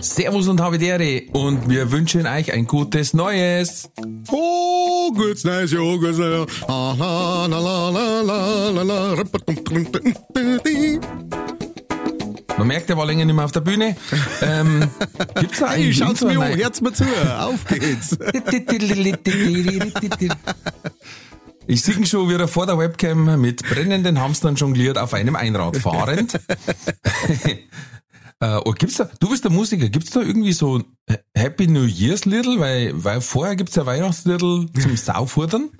Servus und Havidere und wir wünschen euch ein gutes Neues. Oh, gutes neues Jahr, gutes neues Jahr. La, la, la, la, la, la, la. Man merkt, er war länger nicht mehr auf der Bühne. Ähm, gibt's da Hey, schaut's mir an, hört's mir zu, auf geht's. Ich sehe schon, wie er vor der Webcam mit brennenden Hamstern jongliert auf einem Einrad fahrend. äh, oh, gibt's da, du bist der Musiker, gibt's da irgendwie so ein Happy New Year's Little? Weil, weil vorher gibt's ja Weihnachtsliedl zum Saufurtern.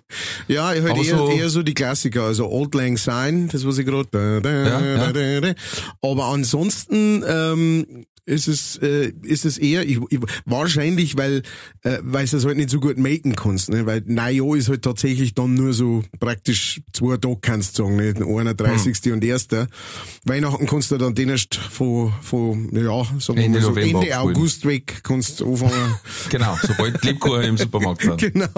Ja, ich halt eher, so- eher so die Klassiker, also Old Lang Syne, das was ich gerade. Ja, ja. Aber ansonsten ähm, ist es äh, ist es eher ich, ich, wahrscheinlich, weil äh, weil es das halt nicht so gut machen kannst, ne? weil Neujahr ist halt tatsächlich dann nur so praktisch zwei Tage kannst du sagen, nicht 31. Hm. und 1. Weihnachten kannst du dann den erst von von ja sagen Ende so November Ende abholen. August weg kannst du anfangen. Genau, sobald Lebkuchen im Supermarkt sind. Genau.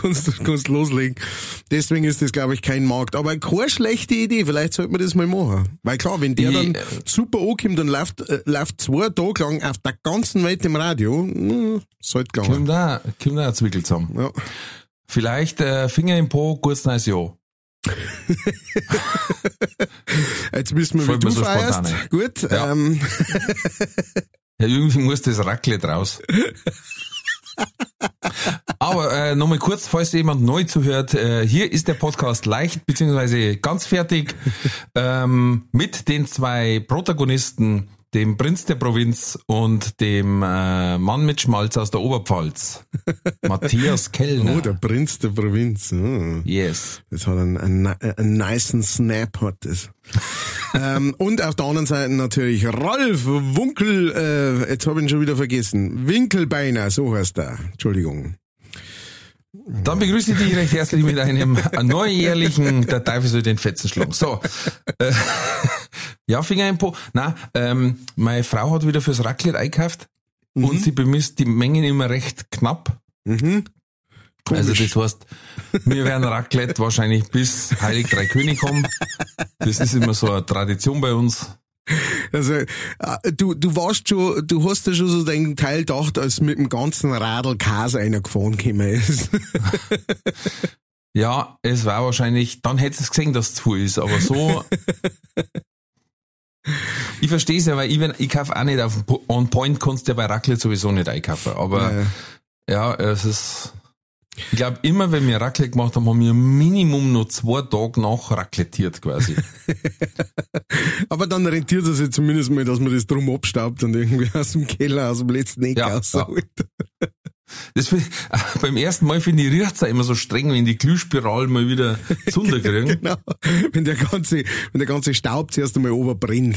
kannst, du- kannst loslegen. Deswegen ist das, glaube ich, kein Markt. Aber keine schlechte Idee. Vielleicht sollte man das mal machen. Weil klar, wenn der Ich- dann super ankommt, dann läuft, äh, läuft zwei Tage lang auf der ganzen Welt im Radio. Hm, sollte gegangen. Kommt da, kommt da Zwickel zusammen. Ja. Vielleicht äh, Finger im Po, gutes neues Jahr. Jetzt wissen wir, wie Fällt du so feierst. spontan. Gut. Ja. Ähm, Ja, irgendwie muss das Raclette raus. Aber äh, nochmal kurz, falls jemand neu zuhört, äh, hier ist der Podcast leicht beziehungsweise ganz fertig ähm, mit den zwei Protagonisten, dem Prinz der Provinz und dem äh, Mann mit Schmalz aus der Oberpfalz, Matthias Kellner. oh, der Prinz der Provinz. Oh. Yes. Das hat einen, einen, einen niceen Snap, hat das. ähm, und auf der anderen Seite natürlich Ralf Wunkel, äh, jetzt habe ich ihn schon wieder vergessen. Winkelbeiner, so heißt er. Entschuldigung. Dann begrüße ich dich recht herzlich mit einem neujährlichen Der Teufel soll den Fetzen schlagen. So. Äh, ja, Finger im Po. Na, ähm, meine Frau hat wieder fürs Raclette eingekauft und sie bemisst die Mengen immer recht knapp. Mhm. Also das heißt, wir werden Raclette wahrscheinlich bis Heilig Drei König kommen. Das ist immer so eine Tradition bei uns. Also, äh, du, du warst schon, du hast ja schon so den Teil gedacht, als mit dem ganzen Radl Käse einer gefahren gekommen ist. Ja, es war wahrscheinlich, dann hättest du es gesehen, dass es zu viel ist, aber so. ich verstehe es ja, weil ich, wenn, ich kaufe auch nicht auf On Point, kannst du ja bei Raclette sowieso nicht einkaufen. Aber Ja. ja, es ist. Ich glaube, immer wenn wir Raclette gemacht haben, haben wir Minimum noch zwei Tage nach raclettiert quasi. Aber dann rentiert es sich zumindest mal, dass man das drum abstaubt und irgendwie aus dem Keller, aus dem letzten Eck Ja, rausholt. Das find, beim ersten Mal finde ich, riecht's auch immer so streng, wenn die Glühspirale mal wieder zunder kriegen. Genau. Wenn der ganze, wenn der ganze Staub zuerst einmal ober brennt.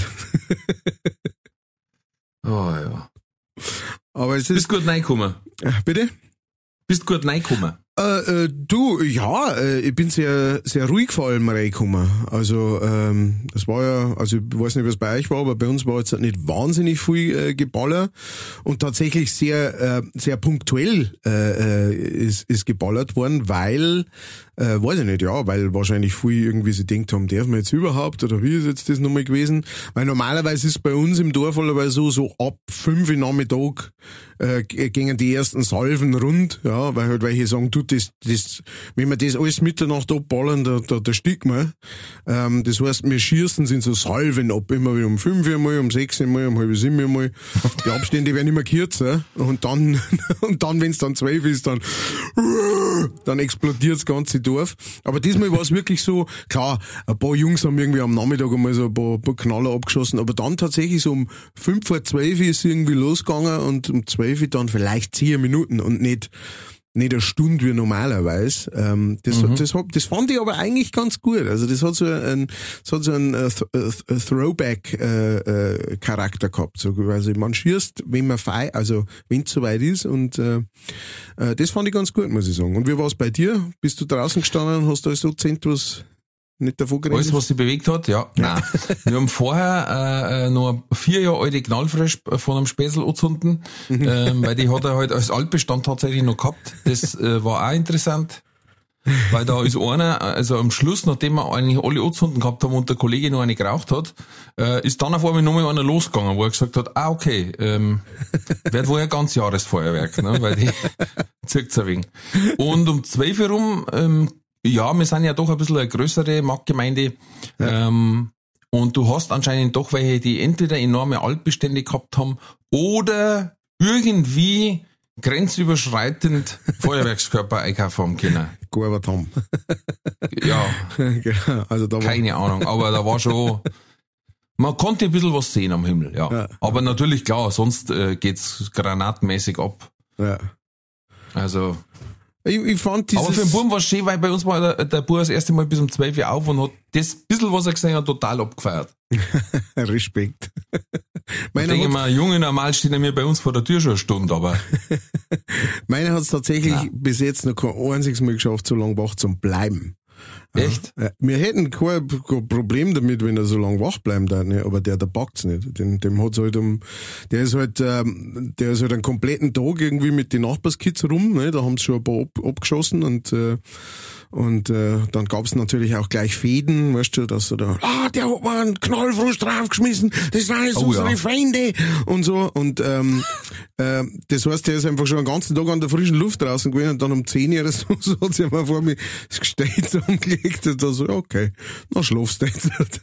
Oh ja. Aber es Bist ist, gut reingekommen. bitte? Bist gut reingekommen. Äh, äh, du, ja, äh, ich bin sehr, sehr ruhig vor allem reingekommen. Also, ähm, das war ja, also ich weiß nicht, was bei euch war, aber bei uns war jetzt nicht wahnsinnig viel äh, geballert und tatsächlich sehr, äh, sehr punktuell äh, äh, ist, ist geballert worden, weil, äh, weiß ich nicht, ja, weil wahrscheinlich viel irgendwie sie denkt haben, darf man jetzt überhaupt oder wie ist jetzt das nochmal gewesen? Weil normalerweise ist bei uns im Dorf aber so, so ab fünf Uhr Nachmittag äh, gingen die ersten Salven rund, ja, weil halt welche sagen, du, das, das, wenn wir das alles Mitternacht abballern, da, da, da stickt man. Ähm, das heißt, wir schießen sind so Salven ab, immer wieder um fünf Uhr mal, um sechs Uhr mal, um halb sieben Uhr mal. Die Abstände werden immer kürzer und dann, und dann, wenn es dann zwölf ist, dann, dann explodiert das ganze Dorf. Aber diesmal war es wirklich so, klar, ein paar Jungs haben irgendwie am Nachmittag einmal so ein paar, paar Knaller abgeschossen, aber dann tatsächlich so um fünf vor zwölf ist irgendwie losgegangen und um zwölf dann vielleicht zehn Minuten und nicht nicht eine Stunde wie normalerweise. Ähm, das, Mhm. das, hab, das fand ich aber eigentlich ganz gut. Also das hat so einen, das hat so einen äh, Th- äh, Throwback-Charakter gehabt. So quasi man schießt, wenn man fei, also wenn es soweit ist. Und äh, äh, das fand ich ganz gut, muss ich sagen. Und wie war es bei dir? Bist du draußen gestanden und hast alles so was nicht davon geredet Alles, was sich bewegt hat, ja. Nein. Wir haben vorher äh, äh, noch vier Jahre alte Knallfrisch von einem Späßel angezündet, ähm, weil die hat er halt als Altbestand tatsächlich noch gehabt. Das äh, war auch interessant. Weil da ist einer, also am Schluss, nachdem wir eigentlich alle angezündet gehabt haben und der Kollege noch eine geraucht hat, äh, ist dann auf einmal nochmal einer losgegangen, wo er gesagt hat, ah, okay, ähm, wird wohl ein ganz Jahresfeuerwerk, ne, weil die zirkt's ein wenig. Und um zwölf Uhr rum, ähm, ja, wir sind ja doch ein bisschen eine größere Marktgemeinde, ähm, und du hast anscheinend doch welche, die entweder enorme Altbestände gehabt haben oder irgendwie grenzüberschreitend Feuerwerkskörper einkaufen haben können. gearbeitet haben. Ja, genau. Also da war, keine Ahnung, aber da war schon, man konnte ein bisschen was sehen am Himmel, ja. Ja. Aber natürlich, klar, sonst äh, geht's granatenmäßig ab. ja. Also, Ich, ich fand dieses, aber für den Buben war es schön, weil bei uns war der, der Bub das erste Mal bis um 12 Uhr auf und hat das bisschen, was er gesehen hat, total abgefeiert. Respekt. Ich Meiner denke hat, mal, Junge, normal stehen ja mir bei uns vor der Tür schon eine Stunde, aber meiner hat's tatsächlich bis jetzt noch kein einziges Mal geschafft, so lange wach zu bleiben. Echt? Ja, wir hätten kein, kein Problem damit, wenn er so lange wach bleiben darf, ne? aber der, der packt's nicht. Den, dem hat's halt um, der ist halt, ähm, der ist halt einen kompletten Tag irgendwie mit den Nachbarskids rum, ne? da haben's schon ein paar ab, abgeschossen und, äh, und äh, dann gab's natürlich auch gleich Fäden, weißt du, dass er da, ah, der hat mal einen Knallfrost draufgeschmissen, das sind jetzt Oh, unsere ja. Feinde und so. Und ähm, äh, das heißt, der ist einfach schon den ganzen Tag an der frischen Luft draußen gewesen und dann um 10 Uhr so, so hat sich mal vor mir das Gestell zusammengelegt und da so, okay, dann schlafst du jetzt.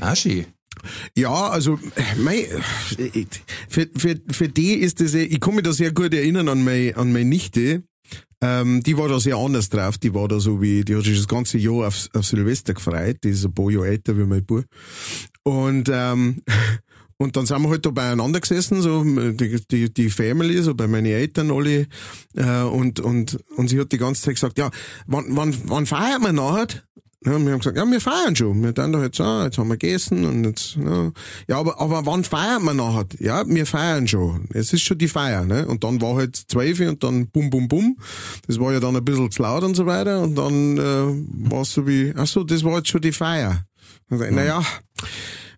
Ah, schön. Ja, also mei, äh, für, für, für die ist das, ich kann mich da sehr gut erinnern an meine, an meine Nichte. Ähm, die war da sehr anders drauf. Die war da so wie, die hat sich das ganze Jahr auf, auf Silvester gefreut. Die ist ein paar Jahre älter wie mein Bub. Und, ähm, und dann sind wir halt da beieinander gesessen, so die, die, die Family, so bei meinen Eltern alle. Äh, und, und, und sie hat die ganze Zeit gesagt, ja, wann, wann, wann feiern wir nachher? Ja, wir haben gesagt, ja, wir feiern schon. Wir dann da jetzt, ah, jetzt haben wir gegessen und jetzt, ja. ja aber, aber wann feiern wir nachher? Ja, wir feiern schon. Es ist schon die Feier, ne? Und dann war halt zwölf und dann bum, bum, bum. Das war ja dann ein bisschen zu laut und so weiter. Und dann, äh, war es so wie, ach so, das war jetzt schon die Feier. Und ich, naja,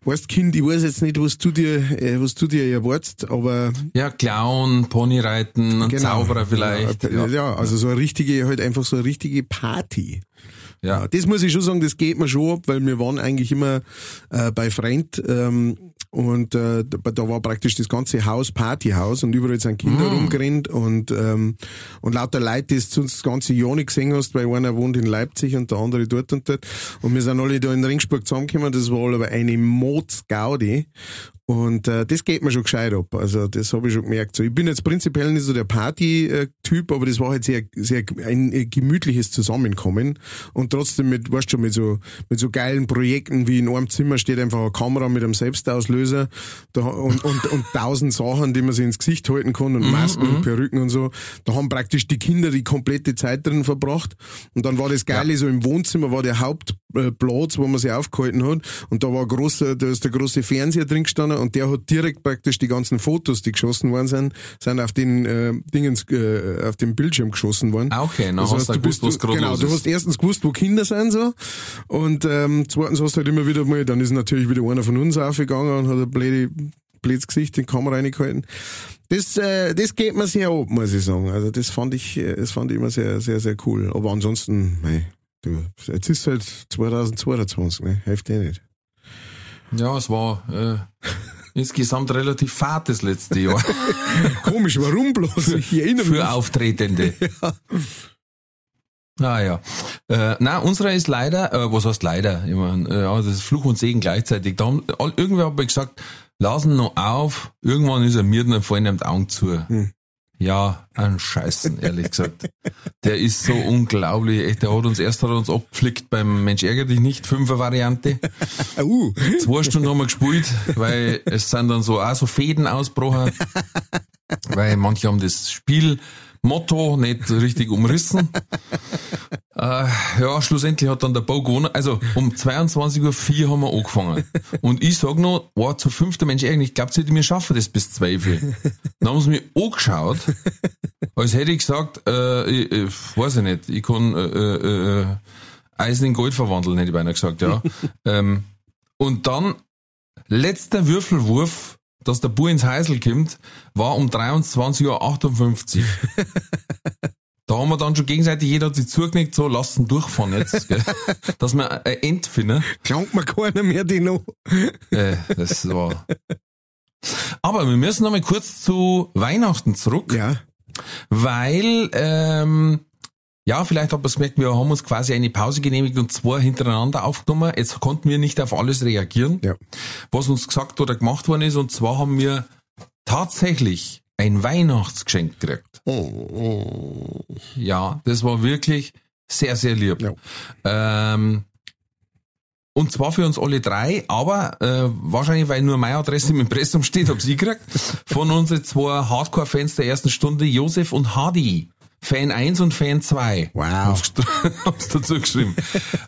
weißt Kind, ich weiß jetzt nicht, was du dir, äh, was du dir erwartest, aber Ja, Clown, Ponyreiten, ein Zauberer vielleicht. Ja, Ja, ja, also so eine richtige, halt einfach so eine richtige Party. Ja. Das muss ich schon sagen, das geht mir schon ab, weil wir waren eigentlich immer äh, bei Freund ähm, und äh, da war praktisch das ganze Haus Partyhaus und überall sind Kinder rumgerannt und ähm, und lauter Leute, die du das ganze Jahr nicht gesehen hast, weil einer wohnt in Leipzig und der andere dort und dort. Und wir sind alle da in Ringsburg zusammengekommen, das war aber eine Modsgaudi und äh, das geht mir schon gescheit ab. Also das habe ich schon gemerkt. So, ich bin jetzt prinzipiell nicht so der Party-Typ, aber das war halt sehr, sehr ein äh, gemütliches Zusammenkommen. Und trotzdem mit, weißt du, mit so, mit so geilen Projekten wie in einem Zimmer steht einfach eine Kamera mit einem Selbstauslöser da, und, und, und tausend Sachen, die man sich ins Gesicht halten kann und Masken und Perücken und so. Da haben praktisch die Kinder die komplette Zeit drin verbracht. Und dann war das Geile, so im Wohnzimmer war der Hauptplatz, wo man sich aufgehalten hat. Und da war großer, da ist der große Fernseher drin gestanden und der hat direkt praktisch die ganzen Fotos, die geschossen worden sind, sind auf den äh, Dingens, äh, auf dem Bildschirm geschossen worden. Ah, okay, dann Das hast heißt, du gewusst, was gerade genau, du hast erstens gewusst, wo Kinder sind so und ähm, zweitens hast du halt immer wieder mal, dann ist natürlich wieder einer von uns aufgegangen und hat ein blöde, blödes Gesicht in die Kamera reingehalten. Das, äh, das geht mir sehr ab, muss ich sagen. Also das fand ich, äh, das fand ich immer sehr, sehr, sehr cool. Aber ansonsten, mei, du, jetzt ist halt 2022, ne? Hilft eh nicht. Ja, es war äh, insgesamt relativ fad das letzte Jahr Komisch, warum bloß? Ich erinnere mich. für Auftretende. Ah ja. Äh, na, unsere ist leider, äh, was heißt leider? Ich mein, äh, das ist Fluch und Segen gleichzeitig. Da haben, all, irgendwer hat mir gesagt, lassen noch auf, irgendwann ist er mir dann ihm die Augen zu. Ja, ein Scheißen, ehrlich gesagt. Der ist so unglaublich. Echt, der hat uns erst hat uns abgepflickt beim Mensch ärger dich nicht, Fünfer Variante. Uh, Zwei Stunden haben wir gespielt, weil es sind dann so auch so Fäden ausgebrochen, weil manche haben das Spiel Motto nicht richtig umrissen. Äh, ja, schlussendlich hat dann der Bau gewonnen. Also um 22.04 Uhr haben wir angefangen. Und ich sag noch, war zu fünfter Mensch, eigentlich glaubt ihr, wir schaffen das bis 12 Uhr. Dann haben sie mich angeschaut, als hätte ich gesagt, äh, ich, ich, weiß ich nicht, ich kann äh, äh, äh, Eisen in Gold verwandeln, hätte ich beinahe gesagt, ja. ähm, und dann, letzter Würfelwurf, dass der Bur ins Heisel kommt, war um 23.58 Uhr. Da haben wir dann schon gegenseitig, jeder hat sich zugeknickt, so, lassen durchfahren jetzt, gell? dass wir ein End finden. Klangt mir keiner mehr, die noch. Äh, das war. Aber wir müssen noch mal kurz zu Weihnachten zurück, Ja. weil, ähm, ja, vielleicht hat man es gemerkt, wir haben uns quasi eine Pause genehmigt und zwei hintereinander aufgenommen. Jetzt konnten wir nicht auf alles reagieren, Ja. was uns gesagt oder gemacht worden ist. Und zwar haben wir tatsächlich ein Weihnachtsgeschenk gekriegt. Oh, oh. Ja, das war wirklich sehr, sehr lieb. Ja. Ähm, und zwar für uns alle drei, aber äh, wahrscheinlich, weil nur meine Adresse im Impressum steht, hab ich gekriegt, von unseren zwei Hardcore-Fans der ersten Stunde, Josef und Hadi. Fan 1 und Fan 2. Wow. Hab's dazu geschrieben.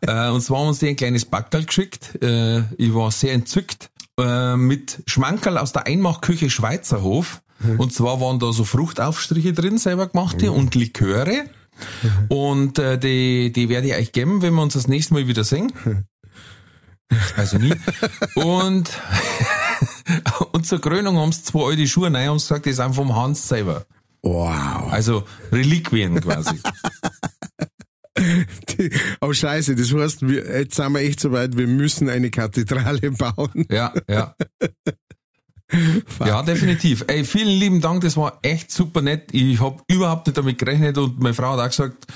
äh, und zwar haben uns die ein kleines Backerl geschickt. Äh, ich war sehr entzückt. Äh, mit Schmankerl aus der Einmachküche Schweizerhof. Und zwar waren da so Fruchtaufstriche drin, selber gemachte, und Liköre. Und äh, die, die werde ich euch geben, wenn wir uns das nächste Mal wieder sehen. Also nie. Und, und zur Krönung haben sie zwei alte Schuhe rein und gesagt, die sind vom Hans selber. Wow. Also Reliquien quasi. Oh scheiße, das heißt, wir, jetzt sind wir echt so weit, wir müssen eine Kathedrale bauen. Ja, ja. Ja, definitiv. Ey, vielen lieben Dank, das war echt super nett. Ich habe überhaupt nicht damit gerechnet und meine Frau hat auch gesagt,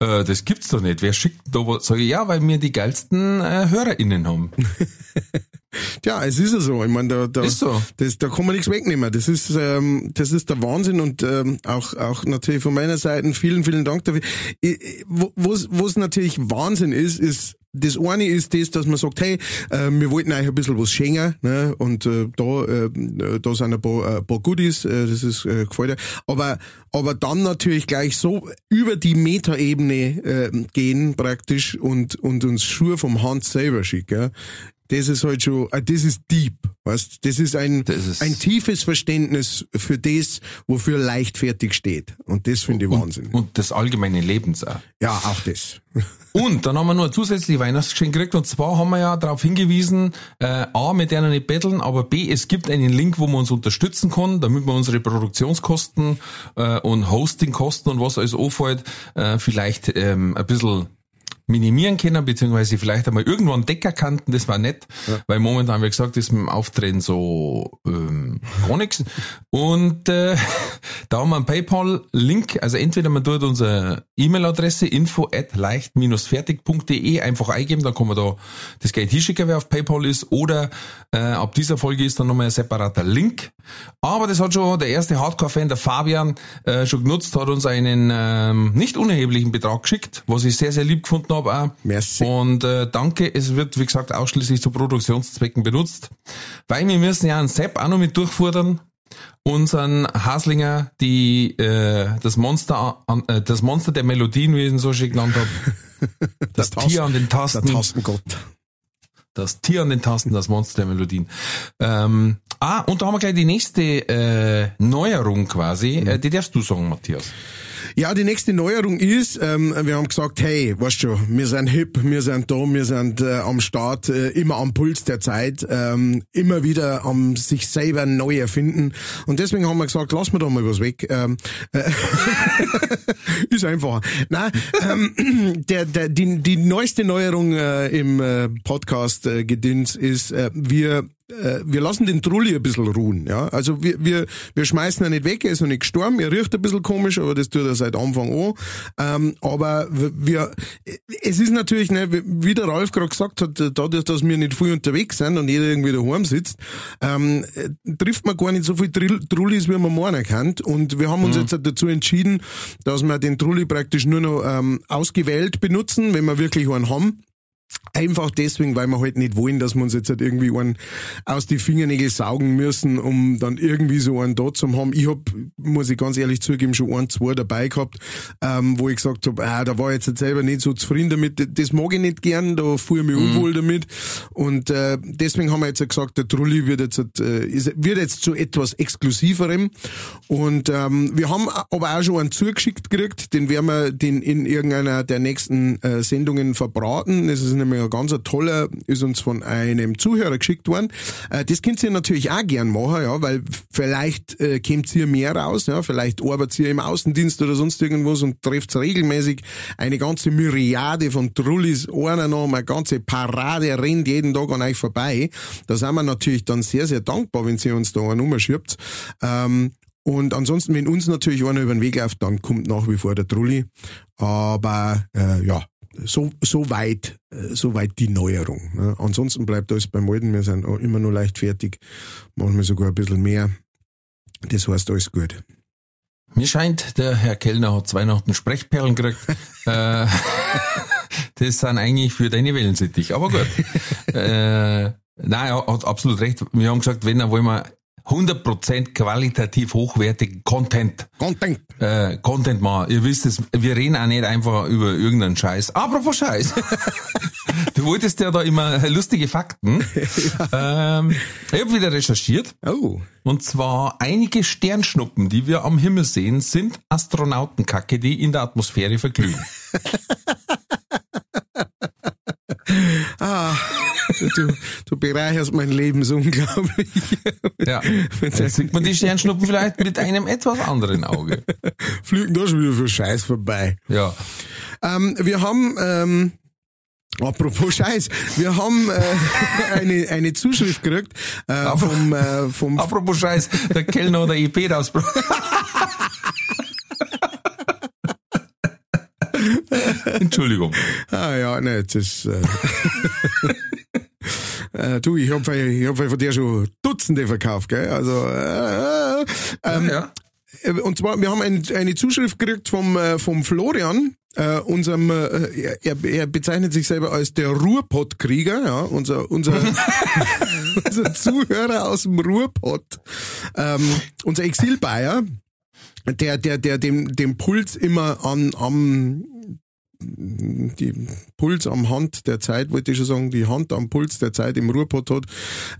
äh, das gibt's doch nicht. Wer schickt da was? Sag ich, ja, weil wir die geilsten äh, HörerInnen haben. Ja, es ist ja so. Ich meine, da, da, so. das, da kann man nichts wegnehmen. Das ist, ähm, das ist der Wahnsinn und ähm, auch, auch natürlich von meiner Seite vielen, vielen Dank dafür. Wo wo's natürlich Wahnsinn ist, ist das eine ist das, dass man sagt, hey, äh, wir wollten eigentlich ein bisschen was schenken, ne? Und äh, da, äh, da sind ein paar, äh, paar Goodies, äh, das ist äh, gefällt dir. Aber, aber dann natürlich gleich so über die Metaebene äh, gehen praktisch und, und uns Schuhe vom Hans selber schicken. Das ist halt schon, äh, das ist deep, weißt? Das ist ein, Das ist- ein tiefes Verständnis für das, wofür leichtfertig steht. Und das finde ich Wahnsinn. Und, des allgemeinen Lebens auch. ja, auch das. Und dann haben wir noch ein zusätzliches Weihnachtsgeschenk gekriegt und zwar haben wir ja darauf hingewiesen, äh, A, mit denen nicht betteln, aber B, es gibt einen Link, wo man uns unterstützen kann, damit wir unsere Produktionskosten äh, und Hostingkosten und was alles anfällt, äh, vielleicht ähm, ein bisschen minimieren können, beziehungsweise vielleicht einmal irgendwann Decker kannten, das war nett, weil momentan haben wir gesagt, ist mit dem Auftreten so ähm, gar nichts. Und äh, da haben wir einen PayPal-Link, also entweder man tut unsere E-Mail-Adresse info at leicht-fertig.de einfach eingeben, dann kann man da das Geld hinschicken, wer auf PayPal ist, oder äh, ab dieser Folge ist dann nochmal ein separater Link. Aber das hat schon der erste Hardcore-Fan, der Fabian, äh, schon genutzt, hat uns einen ähm, nicht unerheblichen Betrag geschickt, was ich sehr, sehr lieb gefunden habe auch. Merci. Und äh, danke, es wird, wie gesagt, ausschließlich zu Produktionszwecken benutzt, weil wir müssen ja einen Sepp auch noch mit durchfordern, unseren Haslinger, die äh, das Monster, an, äh, das Monster der Melodien, wie ich ihn so schön genannt habe, das Der Tier an den Der Tasten, Tastengott. das Tier an den Tasten, das Monster der Melodien. Ähm, ah, und da haben wir gleich die nächste äh, Neuerung quasi. Äh, die darfst du sagen, Matthias. Ja, die nächste Neuerung ist, ähm, wir haben gesagt, hey, weißt du, wir sind hip, wir sind da, wir sind äh, am Start, äh, immer am Puls der Zeit, ähm, immer wieder am sich selber neu erfinden. Und deswegen haben wir gesagt, lass mir doch mal was weg. Ähm, äh, ist einfacher. Nein, ähm, der, der, die, die neueste Neuerung äh, im äh, Podcast äh, Gedöns ist, äh, wir äh, wir lassen den Trulli ein bisschen ruhen, ja. Also wir, wir, wir schmeißen ihn nicht weg, er ist noch nicht gestorben, er riecht ein bisschen komisch, aber das tut er seit Anfang an. Ähm, aber wir, es ist natürlich, ne, wie der Ralf gerade gesagt hat, dadurch, dass wir nicht viel unterwegs sind und jeder irgendwie daheim sitzt, ähm, äh, trifft man gar nicht so viel Trullis, wie man meinen kann. Und wir haben uns jetzt dazu entschieden, dass wir den Trulli praktisch nur noch ähm, ausgewählt benutzen, wenn wir wirklich einen haben. Einfach deswegen, weil wir halt nicht wollen, dass wir uns jetzt halt irgendwie einen aus die Fingernägel saugen müssen, um dann irgendwie so einen da zu haben. Ich hab, muss ich ganz ehrlich zugeben, schon ein, zwei dabei gehabt, ähm, wo ich gesagt habe, ah, da war ich jetzt halt selber nicht so zufrieden damit. Das mag ich nicht gern, da fühle ich mich Mhm. unwohl damit. Und äh, deswegen haben wir jetzt halt gesagt, der Trulli wird jetzt, halt, äh, ist, wird jetzt zu etwas Exklusiverem. Und ähm, wir haben aber auch schon einen zugeschickt gekriegt, den werden wir den in irgendeiner der nächsten äh, Sendungen verbraten. Das ist nämlich ein ganz toller, ist uns von einem Zuhörer geschickt worden. Äh, das könnt ihr natürlich auch gern machen, ja, weil vielleicht äh, kommt ihr mehr raus, ja, vielleicht arbeitet ihr im Außendienst oder sonst irgendwas und trefft regelmäßig eine ganze Myriade von Trullis, einer noch, eine ganze Parade rennt jeden Tag an euch vorbei. Da sind wir natürlich dann sehr, sehr dankbar, wenn ihr uns da eine Nummer schiebt. Ähm, und ansonsten, wenn uns natürlich einer über den Weg läuft, dann kommt nach wie vor der Trulli. Aber äh, ja, so, so weit, äh, so weit die Neuerung. Ne? Ansonsten bleibt alles beim Alten. Wir sind auch immer nur leicht fertig, manchmal sogar ein bisschen mehr. Das heißt, alles gut. Mir scheint, der Herr Kellner hat zu Weihnachten Sprechperlen gekriegt. äh, das sind eigentlich für deine Wellensittich, aber gut. äh, nein, er hat absolut recht. Wir haben gesagt, wenn, dann wollen wir 100% qualitativ hochwertigen Content, Content. äh, Content machen. Ihr wisst es, wir reden auch nicht einfach über irgendeinen Scheiß. Apropos Scheiß. du wolltest ja da immer lustige Fakten. ähm, ich habe wieder recherchiert. Oh. Und zwar einige Sternschnuppen, die wir am Himmel sehen, sind Astronautenkacke, die in der Atmosphäre verglühen. Ah, du, du bereicherst mein Leben so unglaublich. Ja. Jetzt sieht man die Sternschnuppen vielleicht mit einem etwas anderen Auge. Fliegen da schon wieder für Scheiß vorbei. Ja. Ähm, wir haben, ähm, apropos Scheiß, wir haben äh, eine, eine Zuschrift gekriegt äh, vom, äh, vom Apropos Scheiß, der Kellner oder EP rausgebracht. Entschuldigung. Ah ja, ne, das ist. Äh, äh, du, ich habe ich hab von dir schon Dutzende verkauft, gell? Also äh, äh, ähm, ja. äh, und zwar, wir haben ein, eine Zuschrift gekriegt vom, äh, vom Florian, äh, unserem, äh, er, er bezeichnet sich selber als der Ruhrpott-Krieger, ja, unser, unser, unser Zuhörer aus dem Ruhrpott, ähm, unser Exilbayer, der, der, der dem, dem Puls immer an, am, die Puls am Hand der Zeit, wollte ich schon sagen, die Hand am Puls der Zeit im Ruhrpott hat.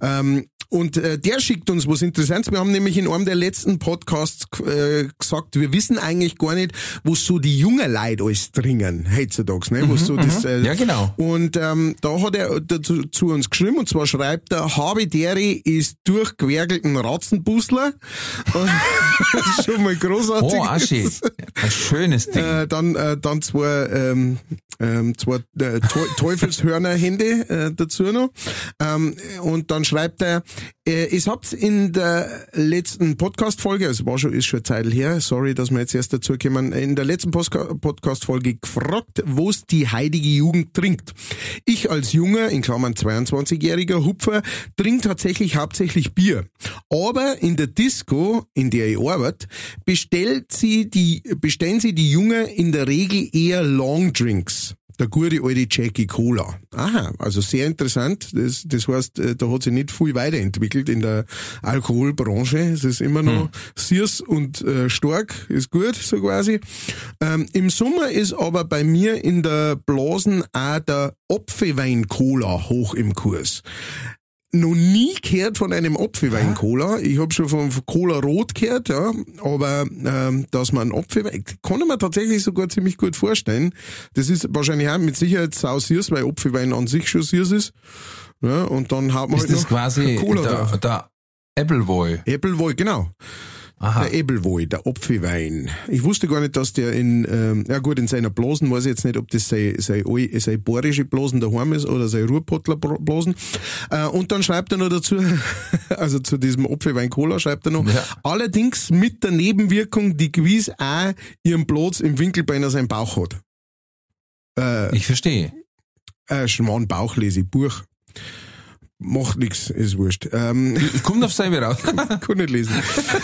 Ähm, und äh, der schickt uns was Interessantes. Wir haben nämlich in einem der letzten Podcasts äh, gesagt, wir wissen eigentlich gar nicht, wo so die jungen Leute alles dringen, heutzutage. Ne? Was so das, äh, Ja, genau. Und ähm, da hat er dazu zu uns geschrieben, und zwar schreibt er, Habideri ist durchgewerkelten Ratzenbusler. das ist schon mal großartig. Oh, Aschi. Ein schönes Ding. Äh, dann, äh, dann zwei, ähm, ähm, zwei äh, Teu- Teufelshörnerhände äh, dazu noch. Ähm, und dann schreibt er, äh, ich hab's in der letzten Podcast-Folge, also war schon, ist schon eine Zeit her, sorry, dass wir jetzt erst dazu kommen, in der letzten Podcast-Folge gefragt, wo's die heilige Jugend trinkt. Ich als junger, in Klammern 22-jähriger Hupfer, trinke tatsächlich hauptsächlich Bier. Aber in der Disco, in der ich arbeite, bestellt sie die, bestellen sie die Jungen in der Regel eher Longdrinks. Der gute alte Jackie Cola. Aha, also sehr interessant. Das, das heißt, äh, da hat sich nicht viel weiterentwickelt in der Alkoholbranche. Es ist immer noch Sirs und äh, stark, ist gut, so quasi. Ähm, Im Sommer ist aber bei mir in der Blasen auch der Apfelwein-Cola hoch im Kurs noch nie gehört von einem Apfelwein-Cola. Ich habe schon von Cola Rot gehört, ja, aber ähm, dass man Apfelwein, kann ich mir tatsächlich sogar ziemlich gut vorstellen. Das ist wahrscheinlich auch mit Sicherheit sau süß, weil Apfelwein an sich schon süß ist. Ja, und dann hat man ist halt das noch quasi Cola der, drauf. der Appleboy? Appleboy, genau. Aha. Der Ebbelwohl, der Apfelwein. Ich wusste gar nicht, dass der in, ähm, ja gut, in seiner Blasen weiß ich jetzt nicht, ob das sein, Al- sein bayerische Blasen daheim ist oder sein Ruhrpottler Blasen. Äh, und dann schreibt er noch dazu, also zu diesem Apfelwein Cola schreibt er noch, Ja. allerdings mit der Nebenwirkung, die gewiss auch ihren Platz im Winkelbeiner sein Bauch hat. Äh, Ich verstehe. äh, Schmarrn Bauch lese ich, Buch. Macht nix, ist wurscht. Ähm, Kommt auf selber raus. kann nicht lesen.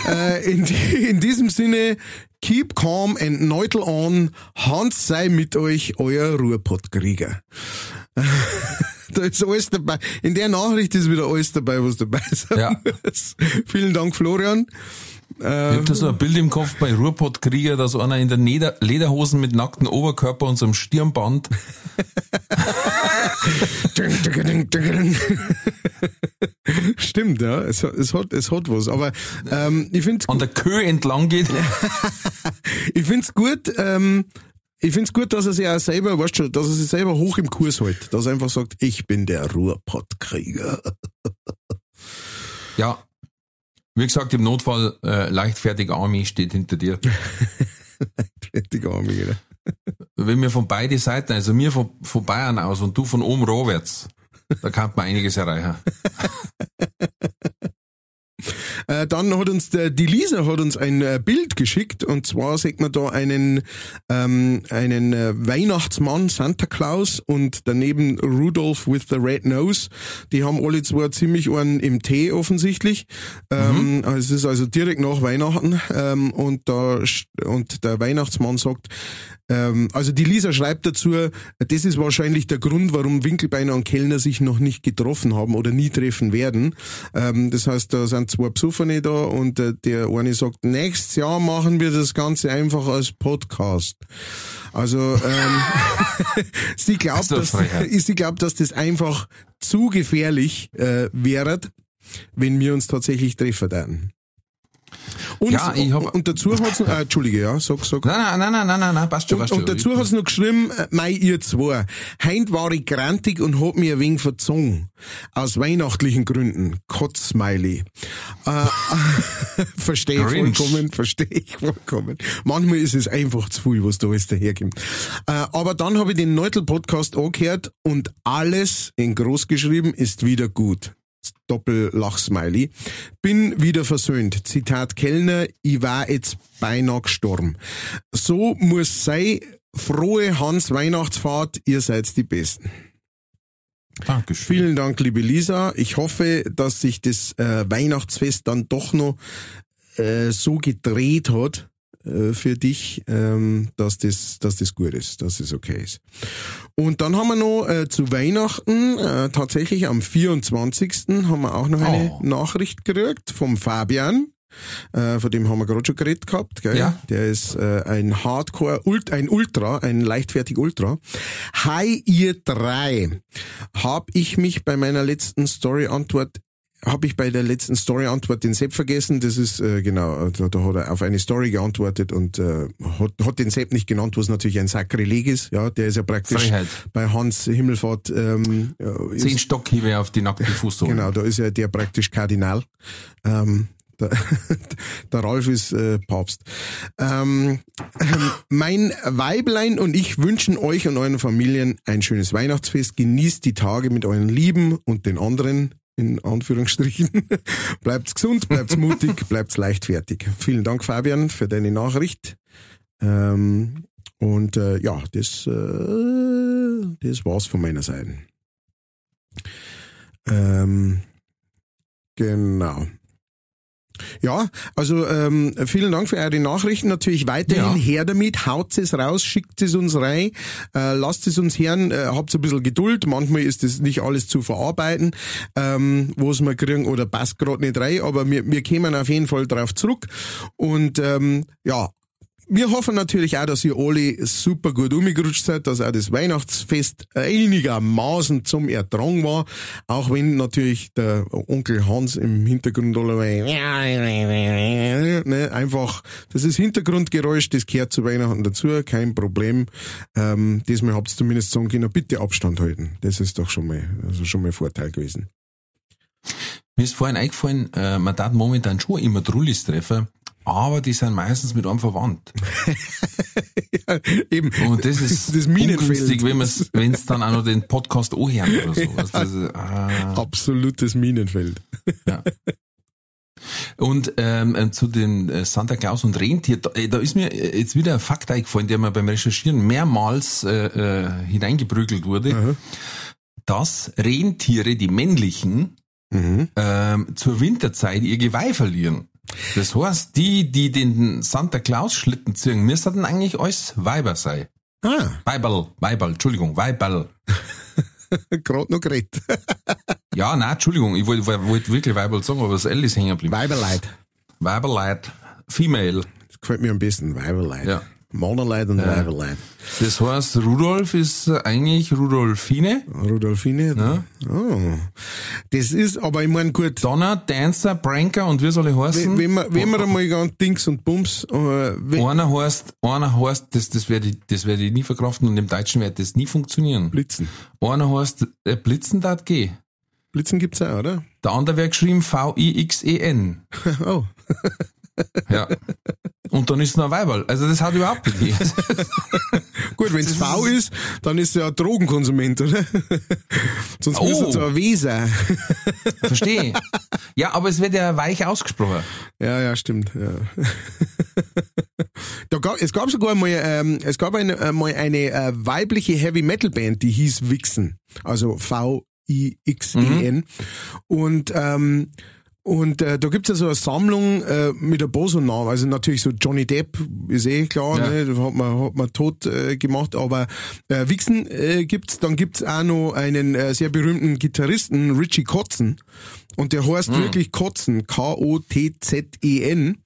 äh, in, in diesem Sinne, keep calm and neutral on. Hans sei mit euch, euer Ruhrpottkrieger. da ist alles dabei. In der Nachricht ist wieder alles dabei, was dabei sein Ja. muss. Vielen Dank, Florian. Ich hab da so ein Bild im Kopf bei Ruhrpott-Krieger, dass einer in der Leder Lederhosen mit nacktem Oberkörper und so einem Stirnband Stimmt, ja. Es, hat- es, hat, es hat was. Aber ähm, ich finde an der Kö entlang geht. ich find's gut, ähm, ich find's gut, dass er sich auch selber, weißt du, dass er sich selber hoch im Kurs hält. Dass er einfach sagt, ich bin der Ruhrpottkrieger. Ja. Wie gesagt, im Notfall äh, leichtfertig Army steht hinter dir. Fertig Arme, gell. Wenn wir von beide Seiten, also mir von, von Bayern aus und du von oben rohwärts, da kann man einiges erreichen. Äh, dann hat uns der, die Lisa hat uns ein äh, Bild geschickt und zwar sieht man da einen, ähm, einen äh, Weihnachtsmann, Santa Claus und daneben Rudolph with the Red Nose. Die haben alle zwar ziemlich einen im Tee offensichtlich. Ähm, also es ist also direkt nach Weihnachten ähm, und da und der Weihnachtsmann sagt, ähm, also die Lisa schreibt dazu, das ist wahrscheinlich der Grund, warum Winkelbeiner und Kellner sich noch nicht getroffen haben oder nie treffen werden. Ähm, das heißt, da sind zwei Psuffene da und äh, der eine sagt, nächstes Jahr machen wir das Ganze einfach als Podcast. Also ähm, sie glaubt, Also, dass, sie glaubt, dass das einfach zu gefährlich äh, wäre, wenn wir uns tatsächlich treffen würden. Und, Ja, ich hab- und dazu hat's, äh, Entschuldige, ja, sag, sag. Nein, nein, nein, nein, nein, nein, passt schon, Und, passt schon. und dazu hat's noch geschrieben, äh, mei, ihr zwei. Heint war ich grantig und hab mir ein wenig verzogen. Aus weihnachtlichen Gründen. Kotzsmiley. Äh, verstehe ich vollkommen, verstehe ich vollkommen. Manchmal ist es einfach zu viel, was da alles daherkommt. Äh, aber dann habe ich den Neutel-Podcast angehört und alles in groß geschrieben ist wieder gut. Doppel-Lachsmiley. Bin wieder versöhnt. Zitat Kellner, ich war jetzt beinahe gestorben. So muss sein. Frohe Hans Weihnachtsfahrt, ihr seid die Besten. Dankeschön. Vielen Dank, liebe Lisa. Ich hoffe, dass sich das äh, Weihnachtsfest dann doch noch äh, so gedreht hat äh, für dich, ähm, dass das, dass das gut ist, dass es okay ist. Und dann haben wir noch äh, zu Weihnachten, äh, tatsächlich am 24. haben wir auch noch eine Oh. Nachricht gekriegt vom Fabian. Äh, von dem haben wir gerade schon geredet gehabt, gell? Ja. Der ist äh, ein Hardcore, Ult ein Ultra, ein leichtfertig Ultra. Hi, ihr drei. Hab ich mich bei meiner letzten Story-Antwort habe ich bei der letzten Story-Antwort den Sepp vergessen. Das ist, äh, genau, da, da hat er auf eine Story geantwortet und äh, hat, hat den Sepp nicht genannt, was natürlich ein Sakrileg ist. Ja, der ist ja praktisch Freiheit. bei Hans Himmelfahrt. Ähm, ja, ist, Zehn Stockhiebe auf die nackten Fußsohlen. Genau, da ist ja der praktisch Kardinal. Ähm, der, der Ralf ist äh, Papst. Ähm, mein Weiblein und ich wünschen euch und euren Familien ein schönes Weihnachtsfest. Genießt die Tage mit euren Lieben und den anderen. In Anführungsstrichen. bleibt's gesund, bleibt's mutig, bleibt's leichtfertig. Vielen Dank, Fabian, für deine Nachricht. Ähm, und äh, ja, das, äh, das war's von meiner Seite. Ähm, genau. Ja, also ähm, vielen Dank für eure Nachrichten. Natürlich weiterhin Ja. her damit, haut es raus, schickt es uns rein, äh, lasst es uns hören, äh, habt ein bisschen Geduld. Manchmal ist das nicht alles zu verarbeiten, ähm, was wir kriegen oder passt gerade nicht rein, aber wir, wir kämen auf jeden Fall drauf zurück. Und ähm, ja, wir hoffen natürlich auch, dass ihr alle super gut umgerutscht seid, dass auch das Weihnachtsfest einigermaßen zum Ertragen war, auch wenn natürlich der Onkel Hans im Hintergrund alle ne, einfach, das ist Hintergrundgeräusch, das gehört zu Weihnachten dazu, kein Problem. Ähm, diesmal habt ihr zumindest sagen können, bitte Abstand halten. Das ist doch schon mal, also schon mal Vorteil gewesen. Mir ist vorhin eingefallen, äh, man darf momentan schon immer Drullis treffen, aber die sind meistens mit einem verwandt. Eben. Und das ist Das ungünstig, wenn man's, wenn's dann auch noch den Podcast anhören oder so. Also das ist, ah. Absolutes Minenfeld. Und ähm, ähm, zu den äh, Santa Claus und Rentier, da, äh, da ist mir äh, jetzt wieder ein Fakt eingefallen, der mir beim Recherchieren mehrmals äh, äh, hineingeprügelt wurde, dass Rentiere, die männlichen, Mhm. ähm, zur Winterzeit ihr Geweih verlieren. Das heißt, die, die den Santa Claus Schlitten ziehen, müssten eigentlich alles Weiber sein. Ah, Weiberl, Weiberl, Entschuldigung, Weiberl. Gerade noch geredet. Ja, nein, Entschuldigung, ich wollte wollt wirklich Weiberl sagen, aber das L ist hängen geblieben. Weiberleid. Weiberleid, Female. Das gefällt mir am besten. Weiberleid. Ja. Männerleid und Weiberleid. Das heißt, Rudolf ist eigentlich Rudolfine. Rudolfine. Oh. Das ist, aber ich meine, gut, Donner, Dancer, Pranker und wie soll ich heißen? wenn man, wenn man einmal ganz Dings und Bums, äh, Einer heißt, einer heißt, das, das werde ich, das werde ich nie verkraften und im Deutschen wird das nie funktionieren. Blitzen. Einer heißt, äh, Blitzen dat G. Blitzen gibt's auch, oder? Der andere wird geschrieben V-I-X-E-N. Oh. Ja. Und dann ist noch ein Weiberl. Also das hat überhaupt nicht. Gut, wenn's V ist, dann ist er ein Drogenkonsument, oder? Sonst Oh. müssen sie ein Weser. Verstehe. Ja, aber es wird ja weich ausgesprochen. Ja, ja, stimmt. Ja. da gab, es gab sogar mal, ähm, es gab eine, äh, mal eine äh, weibliche Heavy Metal Band, die hieß Wixen, also V I X E N und ähm, und äh, da gibt's ja so eine Sammlung äh, mit ein paar so Namen. Also natürlich so Johnny Depp ist eh klar, Ja. ne? hat man, hat man tot äh, gemacht. Aber äh, Wixen äh, gibt's, dann gibt's auch noch einen äh, sehr berühmten Gitarristen, Richie Kotzen. Und der heißt wirklich Kotzen, K-O-T-Z-E-N,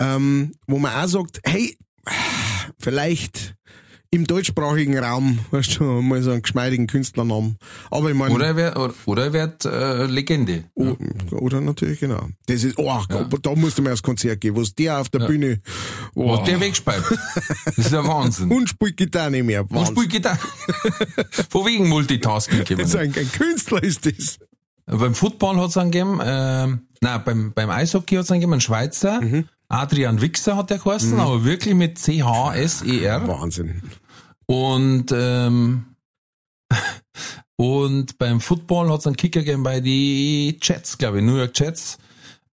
ähm, wo man auch sagt, hey, vielleicht im deutschsprachigen Raum, weißt du, mal so einen geschmeidigen Künstlernamen. Aber ich meine, Oder er wird, oder, oder er wird äh, Legende. Oh, oder natürlich, genau. Das ist, oh, da musst du mal aufs Konzert gehen, was der auf der Bühne, oh, Was der wegspeibt. Das ist ja Wahnsinn. und spielt Gitarre nicht mehr. Und Wahnsinn. spielt Gitarre. Von wegen Multitasking Das ist ein, ein Künstler ist das. Beim Football hat's einen gegeben, ähm, nein, beim, beim Eishockey hat's einen gegeben, einen Schweizer. Adrian Wichser hat der geheißen, aber wirklich mit C-H-S-E-R. Wahnsinn. Und, ähm, und beim Football hat's einen Kicker gegeben bei die Jets, glaube ich, New York Jets.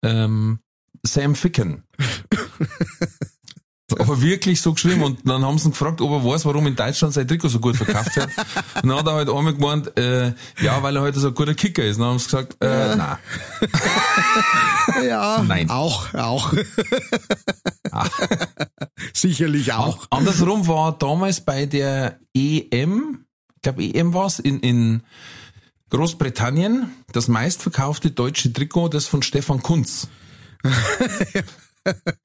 Ähm, Sam Ficken. Aber wirklich so geschrieben und dann haben sie ihn gefragt, ob er weiß, warum in Deutschland sein Trikot so gut verkauft wird. Und dann hat er halt einmal gemeint, äh, ja, weil er halt so ein guter Kicker ist. Und dann haben sie gesagt, äh, nein. Ja, Nein. auch, auch. Sicherlich auch. Andersrum war damals bei der EM, ich glaube EM war's in, in Großbritannien, das meistverkaufte deutsche Trikot, das von Stefan Kunz.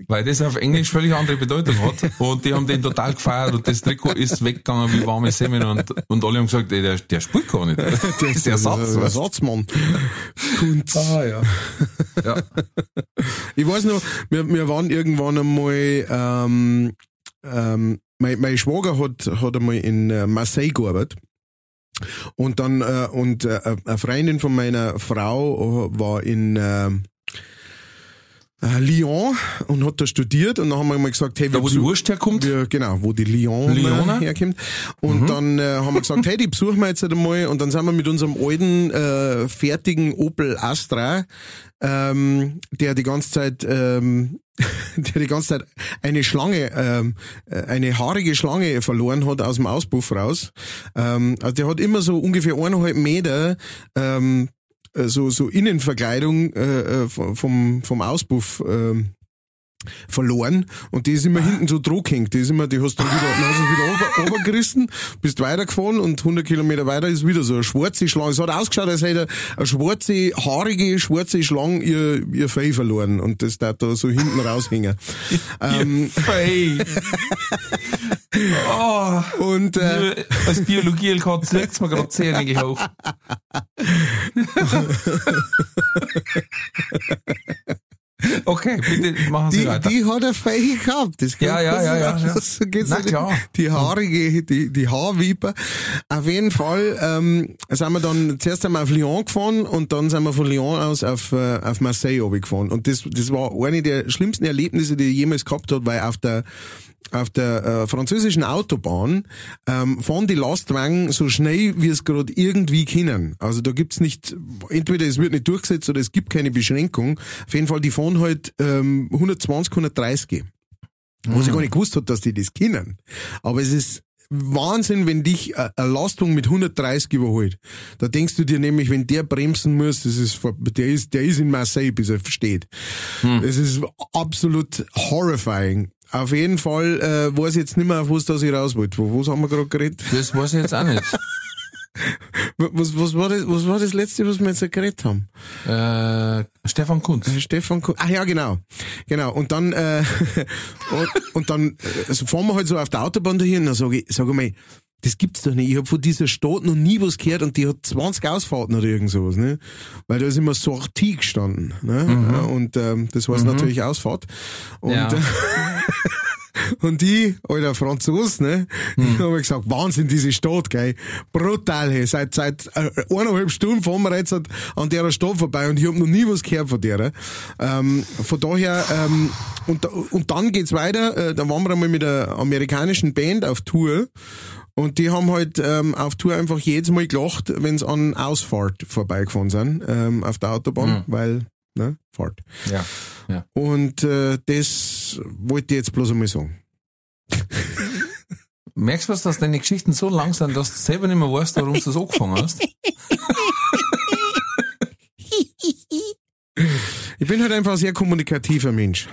Weil das auf Englisch völlig andere Bedeutung hat. Und die haben den total gefeiert und das Trikot ist weggegangen wie warme Semmeln und, und alle haben gesagt, ey, der, der spielt gar nicht. Der ist Ersatz. Das ist ein weißt du. Ersatzmann. Kunz. Ah, ja. ja. Ich weiß noch, wir, wir waren irgendwann einmal, ähm, ähm, mein, mein Schwager hat, hat einmal in äh, Marseille gearbeitet. Und dann, äh, und äh, eine Freundin von meiner Frau äh, war in äh, äh, Lyon und hat da studiert und dann haben wir mal gesagt, hey, Da, wo die Wurst herkommt. wir, genau, wo die Lyon Lyoner? herkommt. Und dann äh, haben wir gesagt, hey, die besuchen wir jetzt einmal. Und dann sind wir mit unserem alten, äh, fertigen Opel Astra, ähm, der die ganze Zeit, ähm, der die ganze Zeit eine Schlange, ähm, äh, eine haarige Schlange verloren hat aus dem Auspuff raus. Ähm, also der hat immer so ungefähr eineinhalb Meter ähm, äh, so, so Innenverkleidung äh, äh, vom, vom Auspuff ähm, verloren und die ist immer hinten so drohgehängt. Die ist immer, die hast du wieder, dann hast du wieder runter- runtergerissen, bist weitergefahren und 100 Kilometer weiter ist wieder so eine schwarze Schlange. Es hat ausgeschaut, als hätte eine schwarze, haarige, schwarze Schlange ihr, ihr Fell verloren und das da da so hinten raushängen. ähm, Hey. oh. und äh, Als Biologie-LK zirkt's mir gerade Zähne hoch. Okay, bitte machen Sie die, weiter. die hat er Fell gehabt. Das Ja, ja, ja, ja, ja. Das geht's Na klar. Die haarige, die, die Haarviper. Auf jeden Fall ähm, sind wir dann zuerst einmal auf Lyon gefahren und dann sind wir von Lyon aus auf, äh, auf Marseille gefahren. Und das, das war eine der schlimmsten Erlebnisse, die ich jemals gehabt habe, weil auf der auf der äh, französischen Autobahn ähm, fahren die Lastwagen so schnell, wie es gerade irgendwie können. Also da gibt's nicht, entweder es wird nicht durchgesetzt oder es gibt keine Beschränkung. Auf jeden Fall, die fahren halt ähm, 120, 130. Was ich gar nicht gewusst habe, dass die das können. Aber es ist Wahnsinn, wenn dich äh, eine Lastung mit 130 überholt. Da denkst du dir nämlich, wenn der bremsen muss, das ist, der ist, der ist in Marseille, bis er versteht. Das ist absolut horrifying. Auf jeden Fall äh, weiß ich jetzt nicht mehr, auf was das ich raus wollte. Wo, was haben wir gerade geredet? Das weiß ich jetzt auch nicht. Was, was, war das, was war das letzte, was wir jetzt geredet haben? Äh, Stefan Kunz. Stefan Kuhn. Ach ja, genau. Genau. Und dann, äh, und, und dann also fahren wir halt so auf der Autobahn dahin und dann sage ich, sag mal, das gibt's doch nicht. Ich habe von dieser Stadt noch nie was gehört und die hat 20 Ausfahrten oder irgend sowas, ne? Weil da ist immer Sortie gestanden, ne? Ja, und ähm, das heißt natürlich Ausfahrt. Und, Ja. und die, alter Franzos, ne, Hm. ich habe gesagt, Wahnsinn, diese Stadt, gell, brutal, hey. seit, seit äh, eineinhalb Stunden fahren wir jetzt an der Stadt vorbei und ich habe noch nie was gehört von der. Ähm, von daher, ähm, und, und dann geht's weiter, äh, da waren wir einmal mit einer amerikanischen Band auf Tour und die haben halt ähm, auf Tour einfach jedes Mal gelacht, wenn sie an Ausfahrt vorbeigefahren sind, ähm, auf der Autobahn, weil, ne, Fahrt. Ja. ja. Und äh, das wollte ich jetzt bloß einmal sagen. Merkst du, was, dass deine Geschichten so lang sind, dass du selber nicht mehr weißt, warum du das angefangen hast? Ich bin halt einfach ein sehr kommunikativer Mensch.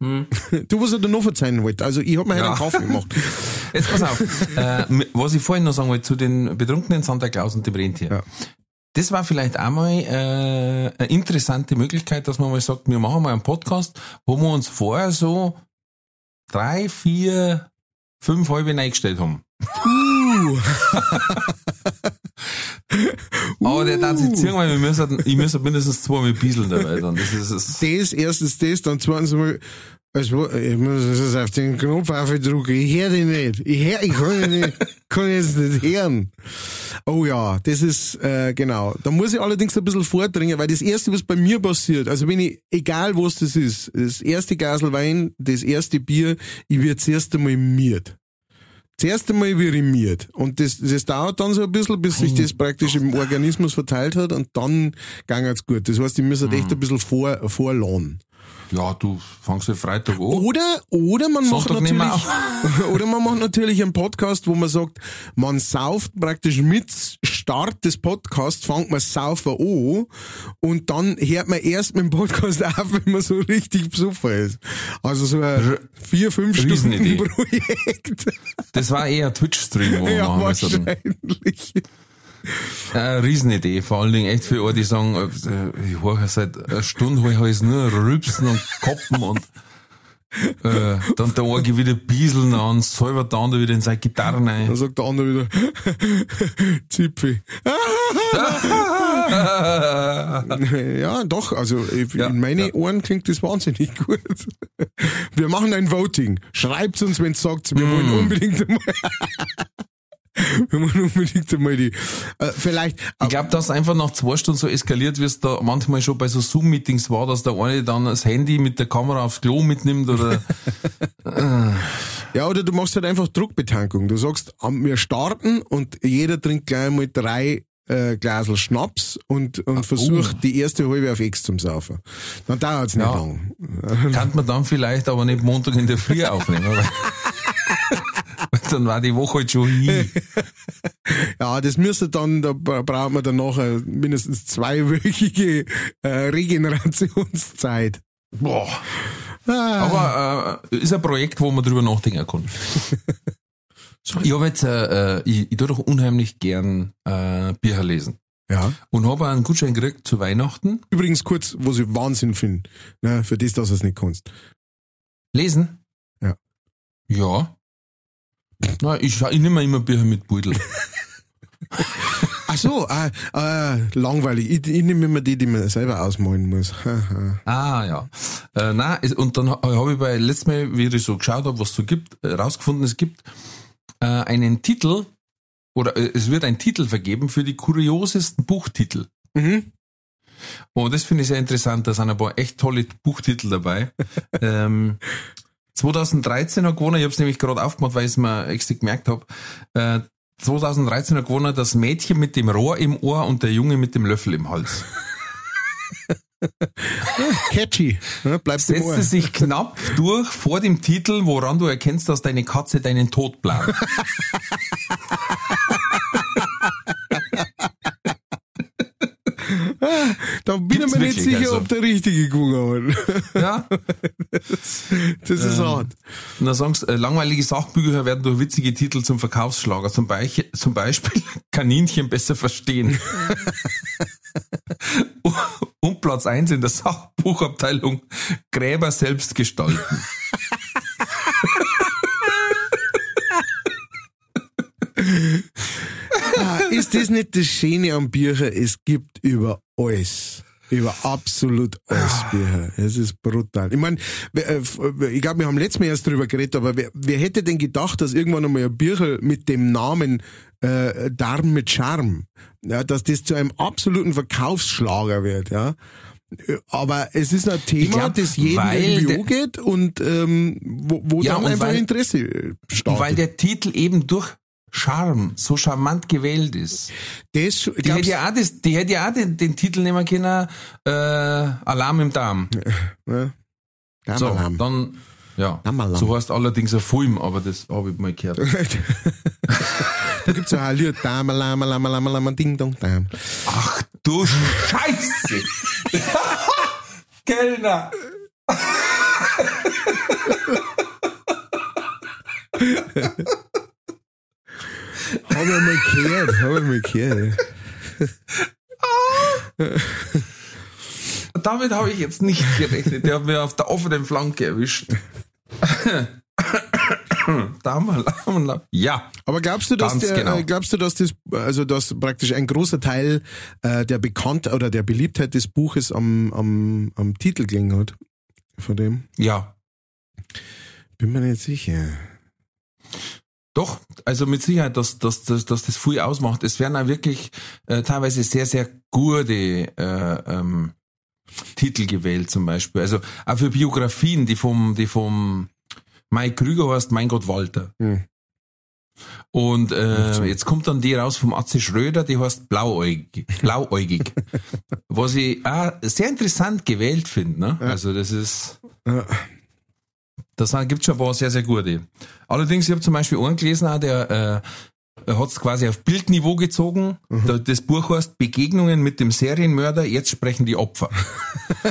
Du, was ich dir noch verzeihen wollte, also ich habe mir Ja. heute einen Kaffee gemacht. Jetzt pass auf. äh, was ich vorhin noch sagen wollte zu den betrunkenen Santa Claus und dem Rentier. Ja. Das war vielleicht einmal äh, eine interessante Möglichkeit, dass man mal sagt, wir machen mal einen Podcast, wo wir uns vorher so drei, vier, fünf halbe eingestellt haben. Aber der darf sich ziehen, weil wir müssen, ich muss mindestens zweimal bieseln dabei dann. Das ist, das Das, erstens das, dann zweitens mal, ich muss es auf den Knopf aufdrücken, ich höre den nicht. Ich hör, ich kann ihn nicht, kann jetzt nicht hören. Oh ja, das ist, äh, genau. Da muss ich allerdings ein bisschen vordringen, weil das erste, was bei mir passiert, also wenn ich, egal was das ist, das erste Glasel Wein, das erste Bier, ich werde zuerst einmal miert. Zuerst einmal werde ich miert. Und das, das dauert dann so ein bisschen, bis sich das praktisch im Organismus verteilt hat und dann gang's gut. Das heißt, ich muss halt echt ein bisschen vor, vorladen. Ja, du fangst ja Freitag an. Oder, oder man macht Sonntag wir natürlich, oder man macht natürlich einen Podcast, wo man sagt, man sauft praktisch mit Start des Podcasts, fängt man saufen an und dann hört man erst mit dem Podcast auf, wenn man so richtig besoffen ist. Also so ein vier, fünf Stunden Riesenidee. Projekt. Das war eher Twitch-Stream, wo wir ja, machen müssen. Äh, Riesenidee, vor allen Dingen echt für alle, die sagen, äh, ich höre seit einer Stunde höre ich nur Rülpsen und Koppen und äh, dann der eine wieder Bieseln an, selber der andere wieder in seine Gitarre rein. Dann sagt der andere wieder, Zipfi. ja, doch, also Ja, in meine ja. Ohren klingt das wahnsinnig gut. Wir machen ein Voting. Schreibt uns, wenn es sagt, wir Mm. wollen unbedingt wir wollen unbedingt einmal die. Äh, vielleicht. Ich glaube, dass einfach nach zwei Stunden so eskaliert, wie es da manchmal schon bei so Zoom-Meetings war, dass der eine dann das Handy mit der Kamera aufs Klo mitnimmt oder Ja, oder du machst halt einfach Druckbetankung. Du sagst, wir starten und jeder trinkt gleich mal drei äh, Glasel Schnaps und, und versucht die erste halbe auf X zum Saufen. Dann dauert's nicht Ja. lang. kann man dann vielleicht aber nicht Montag in der Früh aufnehmen. Weil dann war die Woche halt schon hin. Ja, das müsste dann, da bra- braucht man dann nachher mindestens zweiwöchige äh, Regenerationszeit. Boah. Ah, Aber äh, ist ein Projekt, wo man drüber nachdenken kann. ich habe jetzt, äh, äh, ich, ich tue doch unheimlich gern äh, Bücher lesen. ja. Und habe einen Gutschein gekriegt zu Weihnachten. Übrigens kurz, was ich Wahnsinn finde, ne, für das, dass du es nicht kannst. Lesen? Ja. Ja. Na, ich, ich nehme immer Bücher mit Beutel. Ach so, äh, äh, langweilig. Ich, ich nehme immer die, die man selber ausmalen muss. Ah, ja. Äh, nein, und dann ha- habe ich bei letztes Mal, wie ich so geschaut habe, was es so gibt, äh, rausgefunden, es gibt äh, einen Titel, oder äh, es wird ein Titel vergeben für die kuriosesten Buchtitel. mhm. Oh, das finde ich sehr interessant. Da sind ein paar echt tolle Buchtitel dabei. ähm, 2013 hat gewonnen, ich habe es nämlich gerade aufgemacht, weil ich es mir extra gemerkt habe. Äh, 2013 hat gewonnen das Mädchen mit dem Rohr im Ohr und der Junge mit dem Löffel im Hals. Catchy. Ne, bleibt. Setzte sich knapp durch vor dem Titel, woran du erkennst, dass deine Katze deinen Tod plant. Da bin Gibt's ich mir nicht sicher, also. ob der richtige gewonnen hat. Ja. Das ist hart. Und dann sagen sie, äh, langweilige Sachbücher werden durch witzige Titel zum Verkaufsschlager. Zum, Beich, zum Beispiel Kaninchen besser verstehen. Und Platz eins in der Sachbuchabteilung Gräber selbst gestalten. Ah, ist das nicht das Schöne am Bücher? Es gibt über alles. Über absolut alles Bücher. Es ist brutal. Ich meine, ich glaube, wir haben letztes Mal erst drüber geredet, aber wer, wer hätte denn gedacht, dass irgendwann einmal ein Bücher mit dem Namen äh, Darm mit Charme, ja, dass das zu einem absoluten Verkaufsschlager wird, ja. Aber es ist ein Thema, glaub, das jedem weil irgendwie angeht und ähm, wo, wo Ja, dann einfach weil- Interesse startet. Weil der Titel eben durch Charme so charmant gewählt ist. das, Die hätte ja auch, das, die hätte ja auch den, den Titel nehmen können, äh, Alarm im Darm. ja. So, Alarm. dann, ja. Alarm. So heißt allerdings ein Film, aber das habe ich mal gehört. da gibt's ja ein Lied, Dame, Lama, Lama, Lama, Lama, Ding, Dong, Dam. Ach du Scheiße! Kellner! Hab ich mal gehört, hab ich mal gehört. Damit habe ich jetzt nicht gerechnet. Der hat mir auf der offenen Flanke erwischt. Damals, ja. Aber glaubst du, dass der, genau. glaubst du, dass das, also dass praktisch ein großer Teil äh, der Bekannt oder der Beliebtheit des Buches am, am, am Titel gelegen hat? Von dem? Ja. Bin mir nicht sicher. Doch, also mit Sicherheit, dass, dass, dass, dass das viel ausmacht. Es werden auch wirklich äh, teilweise sehr, sehr gute äh, ähm, Titel gewählt zum Beispiel. Also auch für Biografien, die vom, die vom Mike Krüger heißt, mein Gott Walter. Hm. Und äh, jetzt kommt dann die raus vom Atze Schröder, die heißt blauäugig. blauäugig was ich auch sehr interessant gewählt finde. Ne? Also das ist... Ja. Das gibt schon ein paar sehr, sehr gute. Allerdings, ich habe zum Beispiel einen gelesen, auch, der äh, hat es quasi auf Bildniveau gezogen. Da, das Buch heißt Begegnungen mit dem Serienmörder, jetzt sprechen die Opfer.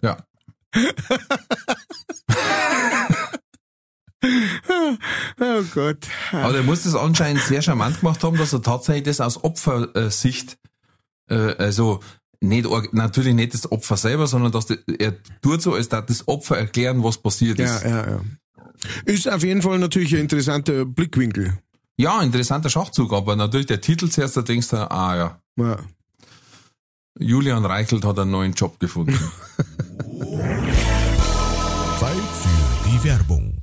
ja. Oh Gott. Aber der muss das anscheinend sehr charmant gemacht haben, dass er tatsächlich das aus Opfersicht, äh, also nicht, natürlich nicht das Opfer selber, sondern dass die, er tut so, als darf das Opfer erklären, was passiert Ja, ist. ja, ja. Ist auf jeden Fall natürlich ein interessanter Blickwinkel. Ja, interessanter Schachzug, aber natürlich der Titel zuerst, da denkst du, ah ja, Ja. Julian Reichelt hat einen neuen Job gefunden. Zeit für die Werbung.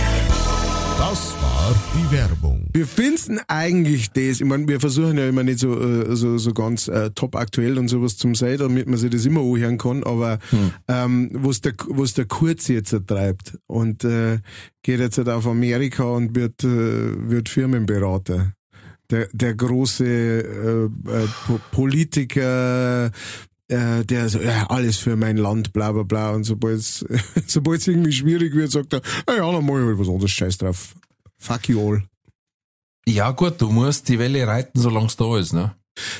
Das war die Werbung. Wir finden eigentlich das, ich meine, wir versuchen ja immer nicht so, äh, so, so ganz äh, top aktuell und sowas zum sein, damit man sich das immer anhören kann, aber ähm, was der, was der Kurz jetzt treibt und äh, geht jetzt halt auf Amerika und wird, äh, wird Firmenberater. Der, der große äh, äh, po Politiker, äh, der so, ja, alles für mein Land, bla bla bla. Und sobald es irgendwie schwierig wird, sagt er, ah ja, dann mach ich halt was anderes, scheiß drauf. Fuck you all. ja gut, du musst die Welle reiten, solange es da ist. Ne?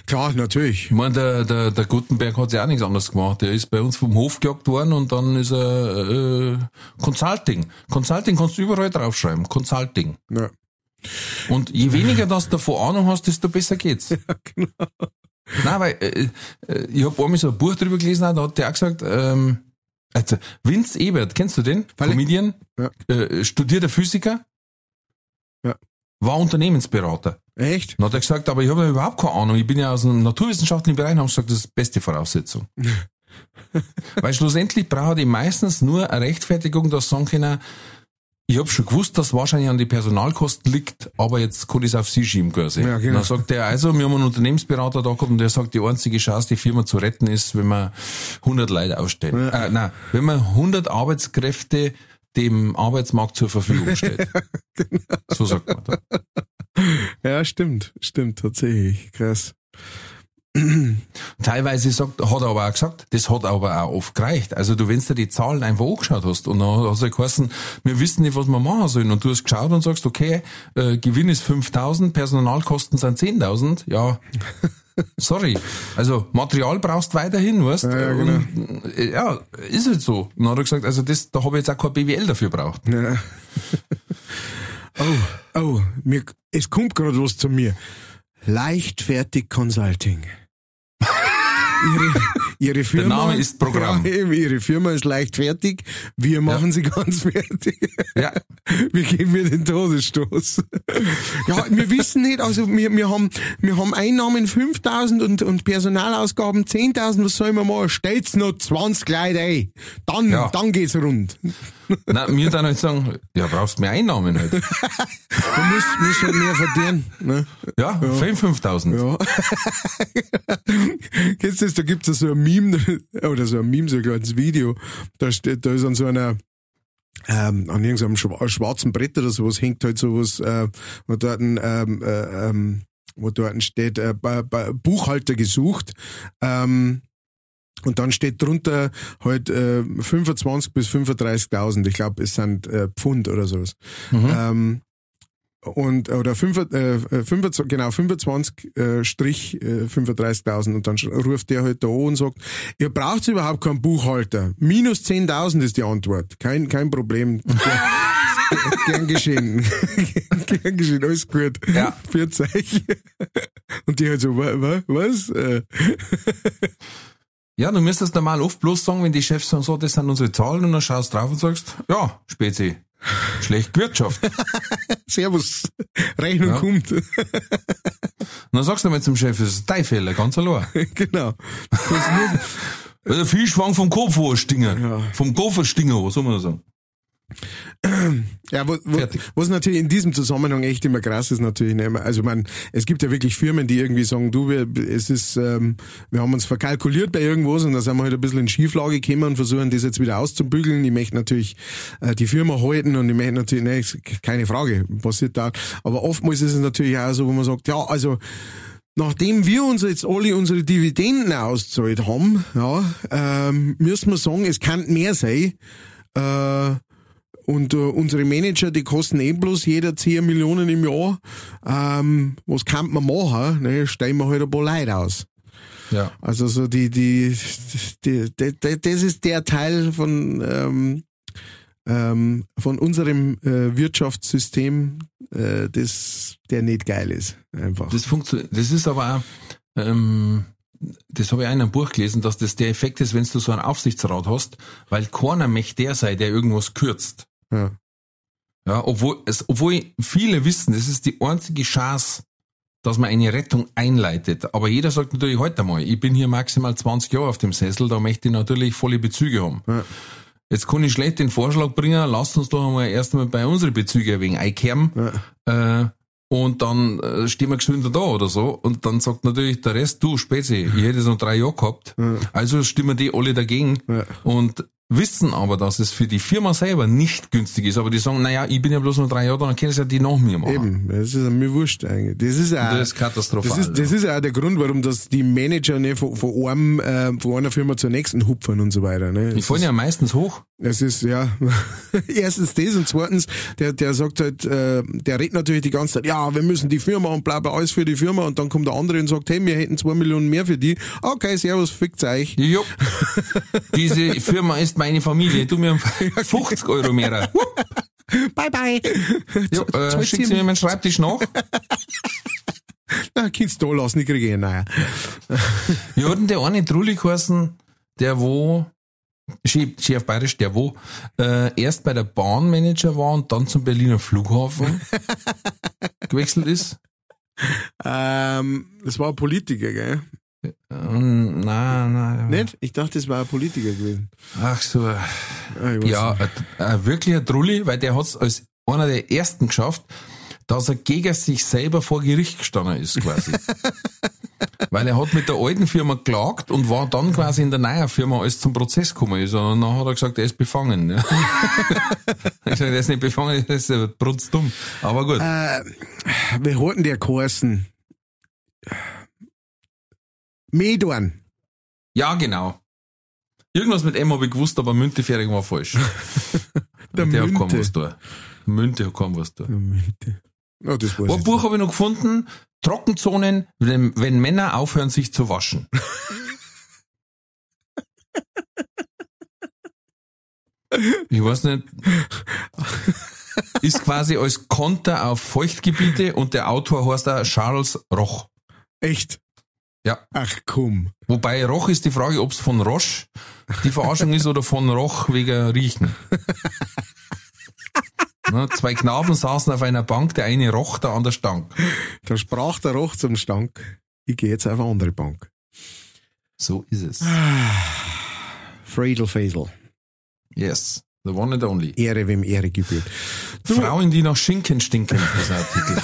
Klar, natürlich. Ich meine, der, der, der Gutenberg hat ja auch nichts anderes gemacht. Der ist bei uns vom Hof gejagt worden und dann ist er äh, Consulting. Consulting kannst du überall draufschreiben. Consulting. Ja. Und je weniger das davon Ahnung hast, desto besser geht's. Nein, weil äh, äh, ich habe einmal so ein Buch drüber gelesen, da hat der auch gesagt, ähm, also Vince Ebert, kennst du den? Comedian, Ja. äh, studierter Physiker, Ja. war Unternehmensberater. Echt? Dann hat er gesagt, aber ich habe ja überhaupt keine Ahnung. Ich bin ja aus dem naturwissenschaftlichen Bereich und habe gesagt, das ist die beste Voraussetzung. Weil schlussendlich braucht ich meistens nur eine Rechtfertigung, dass sagen können, ich habe schon gewusst, dass es wahrscheinlich an die Personalkosten liegt, aber jetzt kann ich es auf Sie schieben quasi. Ja, genau. Dann sagt er, also, wir haben einen Unternehmensberater da gehabt und der sagt, die einzige Chance, die Firma zu retten, ist, wenn man 100 Leute ausstellt. Äh, nein, wenn man 100 Arbeitskräfte dem Arbeitsmarkt zur Verfügung stellt. Genau. So sagt man da. Ja, stimmt, stimmt, tatsächlich. Krass. Teilweise sagt, hat er aber auch gesagt, das hat aber auch oft gereicht. Also du, wenn du dir die Zahlen einfach angeschaut hast und dann hast du geheißen, wir wissen nicht, was wir machen sollen und du hast geschaut und sagst, okay, äh, Gewinn ist 5.000, Personalkosten sind 10.000, ja, sorry. Also Material brauchst weiterhin, weißt Ja, ja, genau. Und, äh, ja, ist halt so. Und dann hat er gesagt, also das, da habe ich jetzt auch kein BWL dafür braucht. Ja. oh, oh, mir, es kommt gerade was zu mir. Leichtfertig Consulting. E, Ihre, Firma, Name ist Programm. Ja, ihre Firma ist leichtfertig. Wir machen sie ganz fertig. Ja. Wir geben mir den Todesstoß. Ja, wir wissen nicht, also wir, wir haben, wir haben Einnahmen 5000 und, und Personalausgaben 10.000, was sollen wir machen? Stellt's noch 20 Leute ein. Dann, Ja. dann geht's rund. Nein, mir dann halt sagen, ja, brauchst mehr Einnahmen halt. Du musst, musst halt mehr verdienen, ne? Ja, 5.000. Ja. Du das? Da gibt's ja so ein Meme, oder so ein Meme, so ein kleines Video. Da steht, da ist an so einer, ähm, an irgendeinem schwa- schwarzen Brett oder sowas hängt halt sowas, äh, wo dort ein, ähm, äh, ähm, wo dort steht, äh, Buchhalter gesucht, ähm, und dann steht drunter halt äh, 25 bis 35.000. Ich glaube, es sind äh, Pfund oder sowas. Ähm, und oder 5, äh, 25, genau 25 äh, Strich äh, 35.000 und dann ruft der halt da und sagt, ihr braucht überhaupt keinen Buchhalter. Minus 10.000 ist die Antwort. Kein kein Problem. Gern geschehen. Gern geschehen, alles gut. Ja. Für euch. Und die halt so, wa, wa, was? Äh, Ja, du müsstest normal oft bloß sagen, wenn die Chefs sagen, so, das sind unsere Zahlen und dann schaust drauf und sagst, ja, Spezi, schlecht Wirtschaft. und Servus. Rechnung Ja. kommt. dann sagst du mal zum Chef, das ist dein Fehler, ganz allein. genau. Weil der Fischfang vom Kopf wo stinger. Ja. Vom Kopf stinger, was soll man da sagen? Ja, wo, wo, was natürlich in diesem Zusammenhang echt immer krass ist natürlich, ne, also man, es gibt ja wirklich Firmen, die irgendwie sagen, du, wir, es ist, ähm, wir haben uns verkalkuliert bei irgendwas und da sind wir halt ein bisschen in Schieflage gekommen und versuchen das jetzt wieder auszubügeln. Ich möchte natürlich äh, die Firma halten und ich möchte natürlich, ne, keine Frage, passiert da. Aber oftmals ist es natürlich auch so, wo man sagt, ja, also Nachdem wir uns jetzt alle unsere Dividenden auszahlt haben, ja, ähm, müssen wir sagen, es kann mehr sein. Äh, und äh, unsere Manager, die kosten eh bloß jeder 10 Millionen im Jahr. Ähm, was kann man machen? Ne? Stellen wir halt ein paar Leute aus. Ja. Also so die, die, die, die, die das ist der Teil von, ähm, ähm, von unserem äh, Wirtschaftssystem, äh, das, der nicht geil ist. Einfach. Das funktioniert, das ist aber auch, ähm, das habe ich auch in einem Buch gelesen, dass das der Effekt ist, wenn du so einen Aufsichtsrat hast, weil keiner möchte der sein, der irgendwas kürzt. Ja. Ja, obwohl, es, obwohl viele wissen, das ist die einzige Chance, dass man eine Rettung einleitet. Aber jeder sagt natürlich heute mal, ich bin hier maximal 20 Jahre auf dem Sessel, da möchte ich natürlich volle Bezüge haben. Ja. Jetzt kann ich schlecht den Vorschlag bringen, lasst uns doch einmal erst einmal bei unseren Bezügen wegen einkehren. Äh, und dann äh, stehen wir gesünder da oder so. Und dann sagt natürlich der Rest, du Spezi, ich hätte es noch drei Jahre gehabt. Also stimmen die alle dagegen. Ja. Und wissen aber, dass es für die Firma selber nicht günstig ist. Aber die sagen, naja, ich bin ja bloß noch drei Jahre da, dann können es ja die nach mir machen. Eben, das ist mir wurscht eigentlich. Das ist auch, Das ist katastrophal. Das ist, das ist auch der Grund, warum das die Manager ne, von, von, einem, äh, von einer Firma zur nächsten hupfen und so weiter. Ne. Die fallen ja meistens hoch. es ist, ja, erstens das und zweitens, der, der sagt halt, äh, der redet natürlich die ganze Zeit, ja, wir müssen die Firma und bla bla, alles für die Firma und dann kommt der andere und sagt, hey, wir hätten zwei Millionen mehr für die. Okay, servus, fickt's euch. Jo. Diese Firma ist meine Familie. Du mir 50 Euro mehr. Bye bye. Jo, äh, schickst du mir meinen Schreibtisch nach? Na, kannst du da lassen, ich kriege eh naja. Wir hatten der eine Trulli geheißen, der wo, Chef, Chef Bayerisch, der wo, äh, erst bei der Bahnmanager war und dann zum Berliner Flughafen gewechselt ist. Ähm, das war ein Politiker, gell? Ähm, nein, nein. Nicht? Ich dachte, das war ein Politiker gewesen. Ach so. Ah, Ja, ein, wirklicher Trulli, weil der hat's als einer der ersten geschafft, dass er gegen sich selber vor Gericht gestanden ist, quasi. weil er hat mit der alten Firma geklagt und war dann quasi in der neuen Firma, als zum Prozess gekommen ist. Und dann hat er gesagt, er ist befangen. Ich sag, der ist nicht befangen, der ist brutzdumm. Aber gut. Äh, wir hatten der geheißen. Medorn. Ja, genau. Irgendwas mit M habe ich gewusst, aber Müntefertig war falsch. Der der hat Münte. kaum was da. Münte hat kaum was da. Oh, das weiß Ein Buch habe ich noch gefunden. Trockenzonen, wenn, wenn Männer aufhören, sich zu waschen. Ich weiß nicht. Ist quasi als Konter auf Feuchtgebiete und der Autor heißt da Charles Roch. Echt? Ja. Ach komm. Wobei Roch ist die Frage, ob es von Roche die Verarschung ist oder von Roch wegen Riechen. Na, zwei Knaben saßen auf einer Bank, der eine roch, der andere stank. Da sprach der Roch zum Stank. Ich gehe jetzt auf eine andere Bank. So ist es. Fredel Fasel. Yes. The one and only. Ehre, wem Ehre gebührt. Frauen, die nach Schinken stinken, ist ein Artikel.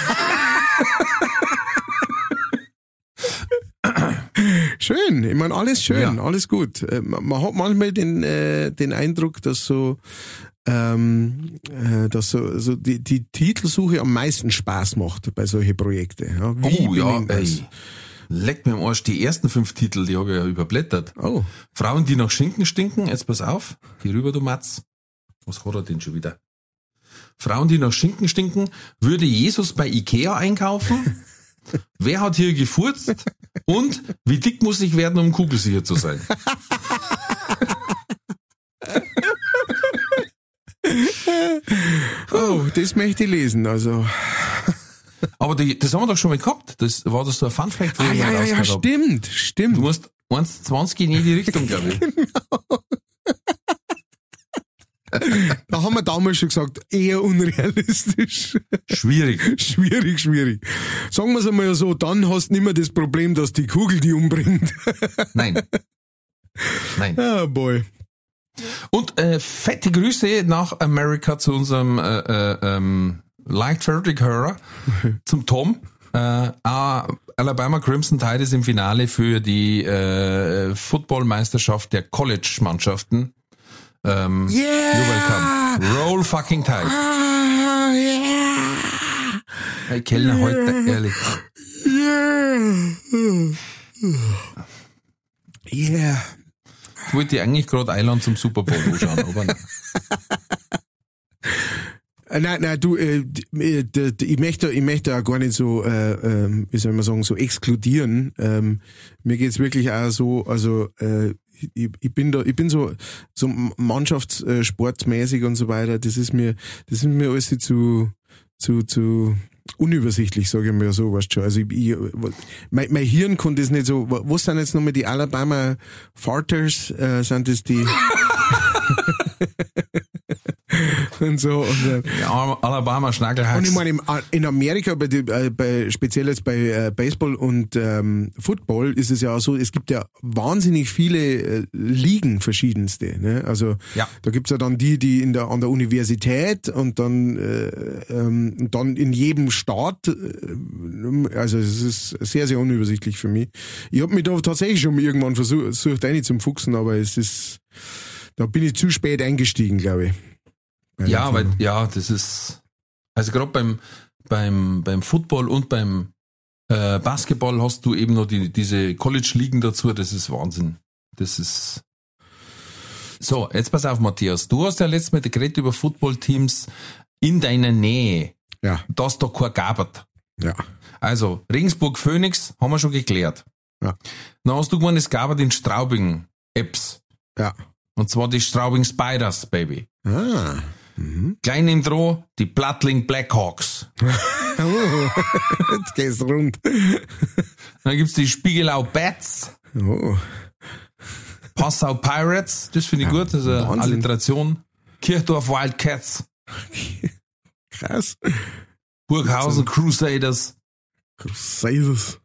Schön, ich meine, alles schön, Ja. alles gut. Äh, Man hat manchmal den, äh, den Eindruck, dass so, ähm, äh, dass so, so die, die Titelsuche am meisten Spaß macht bei solchen Projekten. Ja, Oh ja, ey. Leck mir am Arsch, die ersten fünf Titel, die habe ich ja überblättert. Oh, Frauen, die nach Schinken stinken, jetzt pass auf, hier rüber, du Matz. Was hat er denn schon wieder? Frauen, die nach Schinken stinken, würde Jesus bei Ikea einkaufen? Wer hat hier gefurzt? Und wie dick muss ich werden, um kugelsicher zu sein? oh, das möchte ich lesen. Also, Aber die, das haben wir doch schon mal gehabt. Das war das so ein Funfact, wo ah, ja, ja, ja, hab. stimmt, Du stimmt. musst 1,20 in jede Richtung, glaube ich. Da haben wir damals schon gesagt, eher unrealistisch. Schwierig. schwierig, schwierig. Sagen wir es einmal so, dann hast du nicht mehr das Problem, dass die Kugel die umbringt. Nein. Nein. Ah, boy. Und äh, fette Grüße nach Amerika zu unserem äh, äh, ähm, Leichtfertig-Hörer, zum Tom. Äh, Alabama Crimson Tide ist im Finale für die äh, Footballmeisterschaft der College-Mannschaften. Ähm, Yeah! You're welcome. Roll fucking Tide. Ah, yeah! Hey, Kellner, heute, ehrlich. Yeah. Ich wollte eigentlich gerade einladen zum Super Bowl anschauen, aber nein. Äh, Nein, nein, du, äh, äh, ich möchte, ich möchte auch gar nicht so, äh, ähm, wie soll man sagen, so exkludieren. Ähm, mir geht's wirklich auch so, also äh, ich, ich bin da, ich bin so, so Mannschaftssportmäßig und so weiter. Das ist mir, das ist mir alles zu, zu, zu unübersichtlich, sage ich mal so, weißt schon. Also ich, ich, mein, mein Hirn kann das nicht so. Was sind jetzt nochmal die Alabama Farters? Äh, sind das die? und so. Und, äh, Alabama Schnackelhacks. und ich meine, im- in Amerika, bei, äh, bei speziell jetzt bei äh, Baseball und ähm, Football, ist es ja auch so, es gibt ja wahnsinnig viele äh, Ligen verschiedenste. Ne? Also Ja. da gibt's ja dann die, die in der, an der Universität und dann, äh, ähm, dann in jedem Staat. Äh, also es ist sehr, sehr unübersichtlich für mich. Ich habe mich da tatsächlich schon irgendwann versucht, versucht rein zum Fuchsen, aber es ist, da bin ich zu spät eingestiegen, glaube ich. Ja, weil, ja, das ist, also gerade beim, beim, beim Football und beim äh, Basketball hast du eben noch die, diese College-Ligen dazu, das ist Wahnsinn. Das ist, so, jetzt pass auf, Matthias. Du hast ja letztes Mal geredet über Football-Teams in deiner Nähe. Ja, Das da kein gabert. ja. Also, Regensburg Phoenix haben wir schon geklärt. Ja. Dann hast du gemeint, es gab in Straubing Apps. Ja. Und zwar die Straubing Spiders, Baby. Ah. Klein im Droh, die Plattling Blackhawks. Oh, jetzt geht's rund. Dann gibt's die Spiegelau Bats, Oh. Passau Pirates, das finde ich gut, das ist eine Wahnsinn. Alliteration. Kirchdorf Wildcats, Krass. Burghausen Crusaders, Crusaders.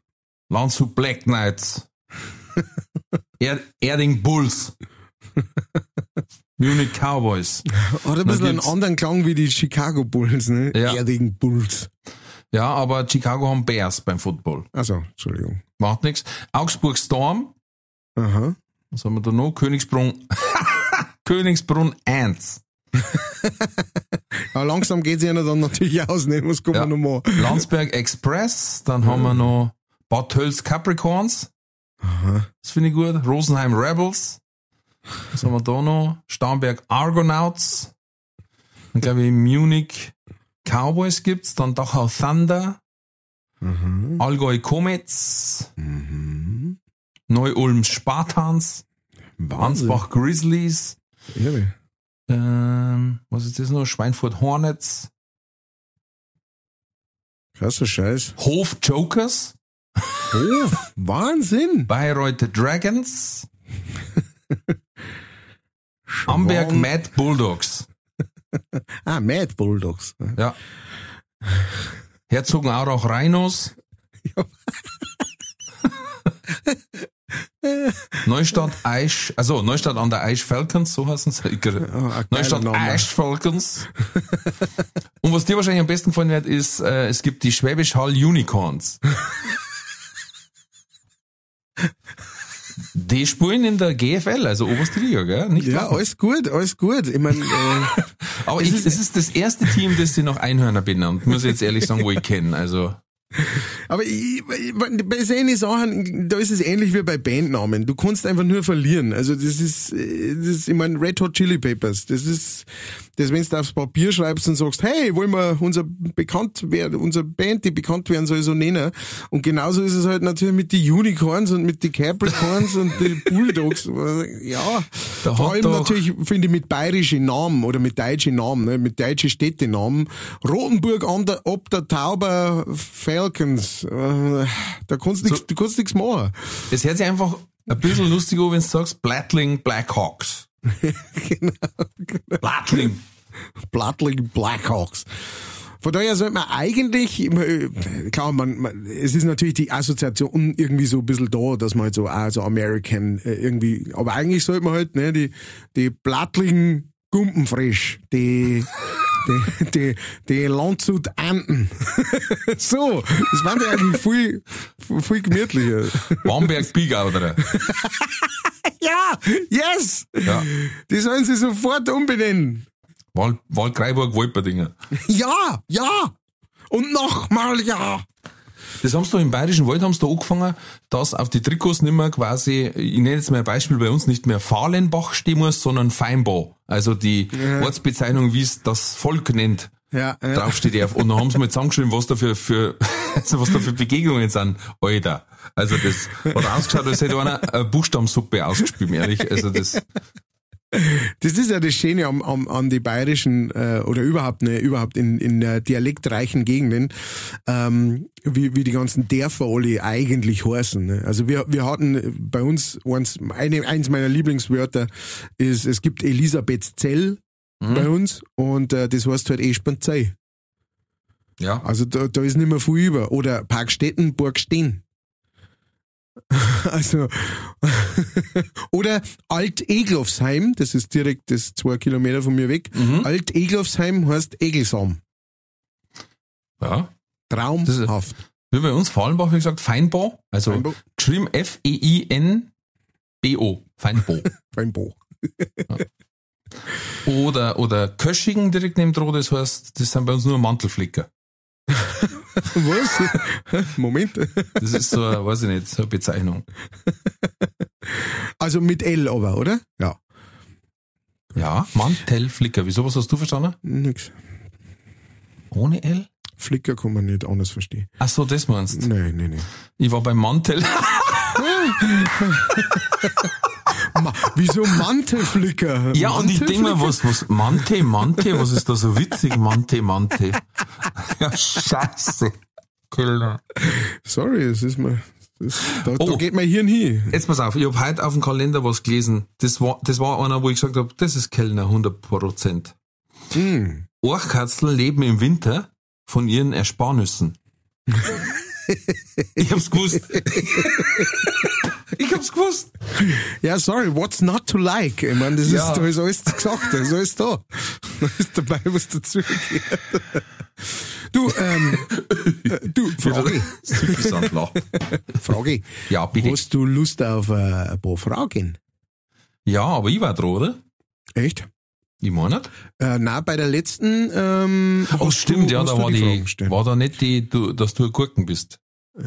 Landshut Black Knights, er Erding Bulls. Munich Cowboys. Hat ein bisschen einen anderen Klang wie die Chicago Bulls, ne? Ja. Erdigen Bulls. Ja, aber Chicago haben Bears beim Football. Also, Entschuldigung. Macht nichts. Augsburg Storm. Aha. Was haben wir da noch? Königsbrunn. Königsbrunn Ants. Aber langsam geht's ja dann natürlich aus, ne? Was kommen Ja. wir noch mal? Landsberg Express. Dann haben wir noch Bad Tölz Capricorns. Aha. Das finde ich gut. Rosenheim Rebels. Was haben wir da noch? Starnberg Argonauts. Dann glaube ich Munich Cowboys gibt's. Dann Dachau Thunder. Mhm. Allgäu Comets. Mhm. Neu-Ulm Spartans. Wahnsinn. Ansbach Grizzlies. Irre. Ähm, was ist das noch? Schweinfurt Hornets. Krasser Scheiß. Hof Jokers. Oh, Wahnsinn. Bayreuth Dragons. Amberg. Mad Bulldogs. Ah, Mad Bulldogs. Ja. Herzogenaurach Rhinos. Neustadt Eisch, also Neustadt an der Eisch Falcons, so heißen sie. geiler Neustadt Name. Eisch Falcons. Und was dir wahrscheinlich am besten gefallen wird, ist, äh, es gibt die Schwäbisch Hall Unicorns. Die spielen in der GFL, also oberste Liga, gell? Nicht Ja, wahr? alles gut, alles gut. Ich mein, äh, Aber ich, es ist das erste Team, das sie noch Einhörner benannt, muss ich jetzt ehrlich sagen, wo ich kenne. Also, aber ich, bei solchen Sachen, da ist es ähnlich wie bei Bandnamen. Du kannst einfach nur verlieren. Also das ist, das ist ich meine, Red Hot Chili Peppers. Das ist, das wenn du aufs Papier schreibst und sagst, hey, wollen wir unser bekannt werden, unser Band, die bekannt werden soll, so nennen. Und genauso ist es halt natürlich mit die Unicorns und mit die Capricorns und die Bulldogs. Ja, Da vor allem natürlich finde ich mit bayerischen Namen oder mit deutschen Namen, ne, mit deutschen Städtenamen. Rotenburg an der, ob der Tauber Falcons. Äh, da kannst du kannst nichts machen. es hört sich einfach ein bisschen lustig an, wenn du sagst, Blattling Blackhawks. genau. Blattling. Blattling Blackhawks. Von daher sollte man eigentlich, klar, man, man, es ist natürlich die Assoziation irgendwie so ein bisschen da, dass man halt so, ah, so American äh, irgendwie, aber eigentlich sollte man halt, ne, die, die Blattling Gumpenfrisch, die, die, die, die Landshut Anten. so, das waren ja eigentlich viel, viel gemütlicher. Bamberg Bigauderer. ja, yes! Ja. Die sollen sie sofort umbenennen. Wald, Waldkraiburg Wolperdinger. Ja, ja! Und nochmal ja! Das haben sie da im Bayerischen Wald haben sie da angefangen, dass auf die Trikots nicht mehr quasi, ich nenne jetzt mal ein Beispiel bei uns, nicht mehr Fahlenbach stehen muss, sondern Feinbau. Also die Ortsbezeichnung, wie es das Volk nennt, Ja, ja. draufsteht auf. Und dann haben sie mal zusammengeschrieben, was da für, für, also was da für Begegnungen sind. Alter. Also das hat ausgeschaut, als hätte einer eine Buchstabensuppe ausgespielt, ehrlich. Also das, Das ist ja das Schöne am, am, an die bayerischen äh, oder überhaupt ne, überhaupt in, in äh, dialektreichen Gegenden, ähm, wie, wie die ganzen Dörfer alle eigentlich heißen. Ne? Also wir, wir hatten bei uns eins, eine, eins meiner Lieblingswörter ist, es gibt Elisabethzell bei uns und äh, das heißt halt Espanzei. ja. Also da, da ist nicht mehr viel über. Oder Parkstetten, Burgstehen. Also, oder Alt-Eglofsheim, das ist direkt das zwei Kilometer von mir weg. Mhm. Alt-Eglofsheim heißt Egelsam. Ja. Traumhaft. Wie bei uns Fallenbach, wie gesagt, Feinbau. Also Feinbau. geschrieben F-E-I-N-B-O. Feinbau. Feinbau. Oder, oder Köschingen direkt neben dran, das heißt, das sind bei uns nur Mantelflicker. Was? Moment. Das ist so, eine, weiß ich nicht, so eine Bezeichnung. Also mit L aber, oder? Ja. Ja, Mantelflicker. Wieso, was hast du verstanden? Nix. Ohne L? Flicker kann man nicht anders verstehen. Ach so, das meinst du. Nee, nee, nee. Ich war beim Mantel. Wieso Mantelflicker? Ja, und ich denke mir, was, was, Mante, Mante, was ist da so witzig? Mante, Mante. Ja, scheiße. Kellner. Sorry, es ist mal. Das, da, da Oh. geht mein Hirn hin. Jetzt pass auf, ich hab heute auf dem Kalender was gelesen. Das war, das war einer, wo ich gesagt hab, das ist Kellner, 100 Prozent. Hm. Orchkatzeln leben im Winter von ihren Ersparnüssen. Ich hab's gewusst. Hab's gewusst. Ja, sorry, what's not to like? Ich meine, das Ja. ist, da ist alles gesagt, da ist alles da. Da ist dabei, was dazugehört. Du, ähm, äh, du, Frage. Frage. Ja, bitte. Hast du Lust auf äh, ein paar Fragen? Ja, aber ich war dran, oder? Echt? Ich meine nicht. Äh, na, bei der letzten, ähm, Oh, stimmt, du, ja, da war die war da nicht die, du, dass du ein Gurken bist.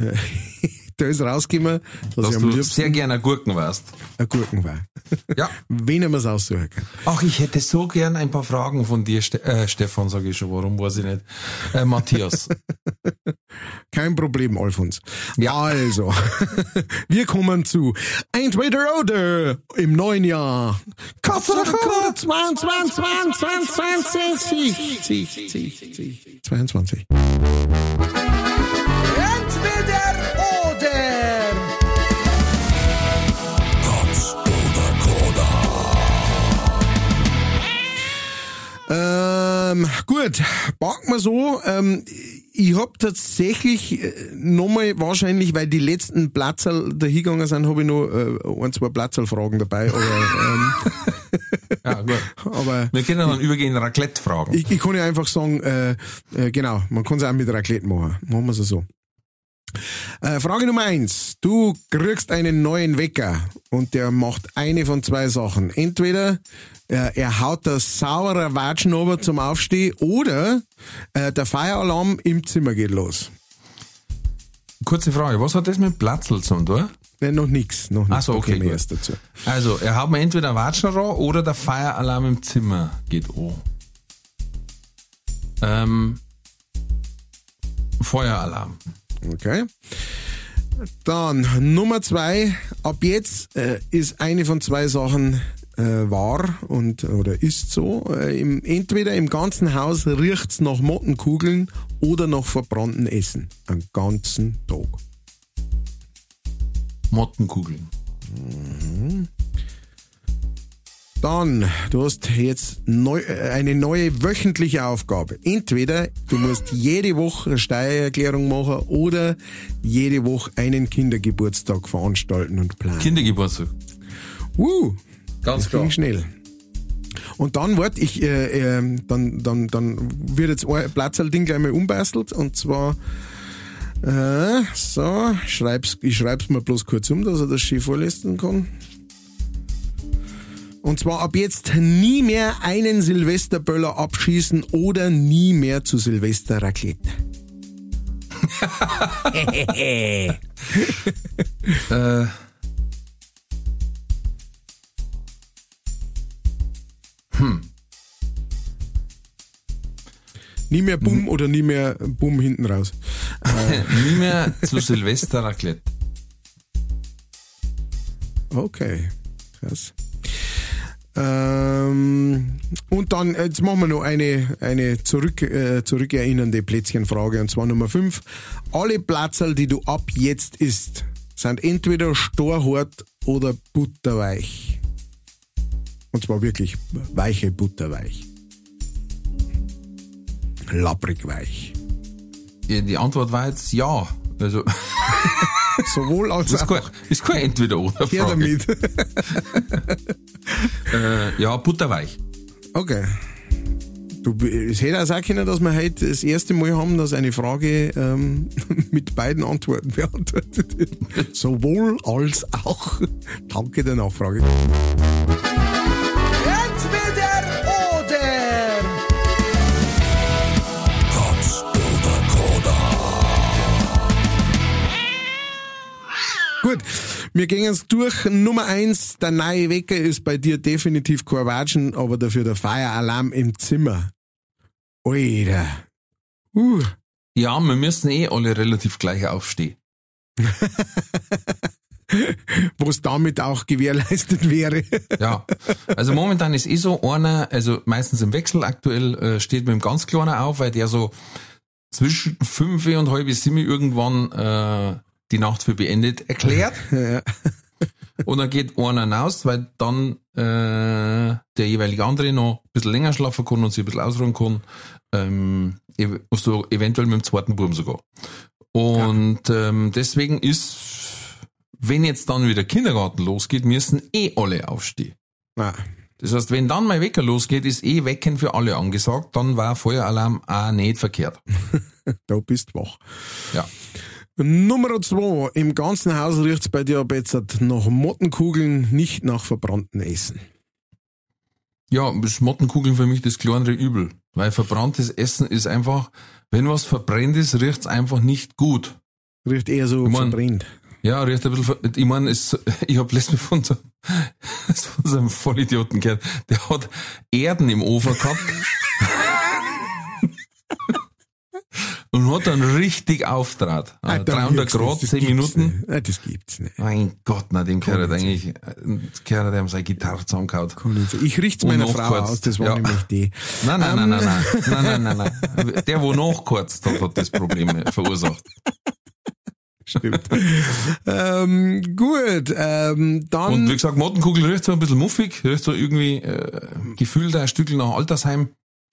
da ist rausgekommen, dass, dass ich am du sehr gerne Gurken warst. Ein Gurken war. Ja. Wen haben wir es aussuchen kann. Ach, ich hätte so gern ein paar Fragen von dir, Ste äh, Stefan, sage ich schon, warum weiß ich nicht. Äh, Matthias. Kein Problem, Alfons. Ja. Also, wir kommen zu Entweder oder im neuen Jahr. Katze oder Kuh, 22, 22, 22, 22, 22. 22. Ähm, gut, packen wir so. Ähm, ich hab tatsächlich äh, nochmal wahrscheinlich, weil die letzten Platzerl da hingegangen sind, habe ich noch äh, ein, zwei Platzerl-Fragen dabei. Aber, Ja, gut. ähm, aber Wir können dann übergehen Raclette fragen. ich, ich kann ja einfach sagen, äh, äh, genau, man kann es auch mit Raclette machen. Machen wir es so. Äh, Frage Nummer eins. Du kriegst einen neuen Wecker und der macht eine von zwei Sachen. Entweder äh, er haut das saure Watschen runter zum Aufstehen oder äh, der Feueralarm im Zimmer geht los. Kurze Frage, was hat das mit Platzl zu tun? Nein, noch nix, noch nix. So, okay, erst dazu. Also, er hat mir entweder ein Watschenrohr oder der Feueralarm im Zimmer geht an. Ähm, Feueralarm. Okay. Dann Nummer zwei. Ab jetzt äh, ist eine von zwei Sachen äh, wahr und oder ist so. Äh, im, entweder im ganzen Haus riecht's nach Mottenkugeln oder nach verbranntem Essen. Einen ganzen Tag. Mottenkugeln. Dann, du hast jetzt neu, äh, eine neue wöchentliche Aufgabe. Entweder du musst jede Woche eine Steuererklärung machen oder jede Woche einen Kindergeburtstag veranstalten und planen. Kindergeburtstag. Uh, Ganz das ging schnell. Und dann wird ich, äh, äh, dann, dann, dann wird jetzt ein Platzerl-Ding gleich mal umbastelt und zwar, äh, so, schreib's, ich schreib's mir bloß kurz um, dass er das schön vorlesen kann. Und zwar ab jetzt nie mehr einen Silvesterböller abschießen oder nie mehr zu Silvester Raclette. Äh, Nie mehr Bumm oder nie mehr Bumm hinten raus. nie mehr zu Silvester Raclette. Okay, krass. Ähm, und dann, jetzt machen wir noch eine, eine zurück, äh, zurückerinnernde Plätzchenfrage, und zwar Nummer 5. Alle Platzerl, die du ab jetzt isst, sind entweder storhart oder butterweich. Und zwar wirklich weiche Butterweich. Lapprig weich. Die Antwort war jetzt ja. Also, Sowohl als das ist auch. kein, ist kein Entweder-Oder. Her Frage. damit. Äh, ja, butterweich. Okay. Du, es hätte auch sein können, dass wir heute das erste Mal haben, dass eine Frage ähm, mit beiden Antworten beantwortet wird. Sowohl als auch. Danke der Nachfrage. Gut, wir gehen jetzt durch. Nummer eins, der neue Wecker ist bei dir definitiv kein Watschen, aber dafür der Feueralarm im Zimmer. Alter. Uh. Ja, wir müssen eh alle relativ gleich aufstehen. Was damit auch gewährleistet wäre. Ja, also momentan ist eh so einer, also meistens im Wechsel aktuell äh, steht mit einem ganz kleinen auf, weil der so zwischen fünf und halb sieben irgendwann äh, die Nacht für beendet erklärt. Und dann geht einer hinaus, weil dann äh, der jeweilige andere noch ein bisschen länger schlafen kann und sich ein bisschen ausruhen kann. Ähm, ev- so eventuell mit dem zweiten Buben sogar. Und ähm, deswegen ist, wenn jetzt dann wieder Kindergarten losgeht, müssen eh alle aufstehen. Na, Das heißt, wenn dann mal Wecker losgeht, ist eh Wecken für alle angesagt, dann war Feueralarm auch nicht verkehrt. da bist wach. Ja. Nummer zwei. Im ganzen Haus riecht's bei dir ab jetzt nach Mottenkugeln, nicht nach verbrannten Essen. Ja, das Mottenkugeln für mich das kleinere Übel. Weil verbranntes Essen ist einfach, wenn was verbrennt ist, riecht's einfach nicht gut. Riecht eher so Ich mein- verbrennt. Ja, riecht ein bisschen, ich meine, ich habe letztens von so, von so einem Vollidioten gehört, der hat Erden im Ofen gehabt. und hat dann richtig auftrat. Ah, dann 300 wirkst du, Grad, das 10 gibt's Minuten. Nicht. Ah, das gibt's nicht. Mein Gott, na, dem gehört eigentlich, gehört dem seine Gitarre zusammengehauen. Ich richt's Und meiner Frau kurz. aus, das war Ja. nämlich die. Nein, nein, Ähm. nein, nein, nein, nein, nein, nein, nein. Der, wo nachgekürzt hat, hat das Problem verursacht. Stimmt. ähm, gut, ähm, dann. Und wie gesagt, Mottenkugel riecht so ein bisschen muffig, riecht so irgendwie äh, gefühlt ein Stückel nach Altersheim.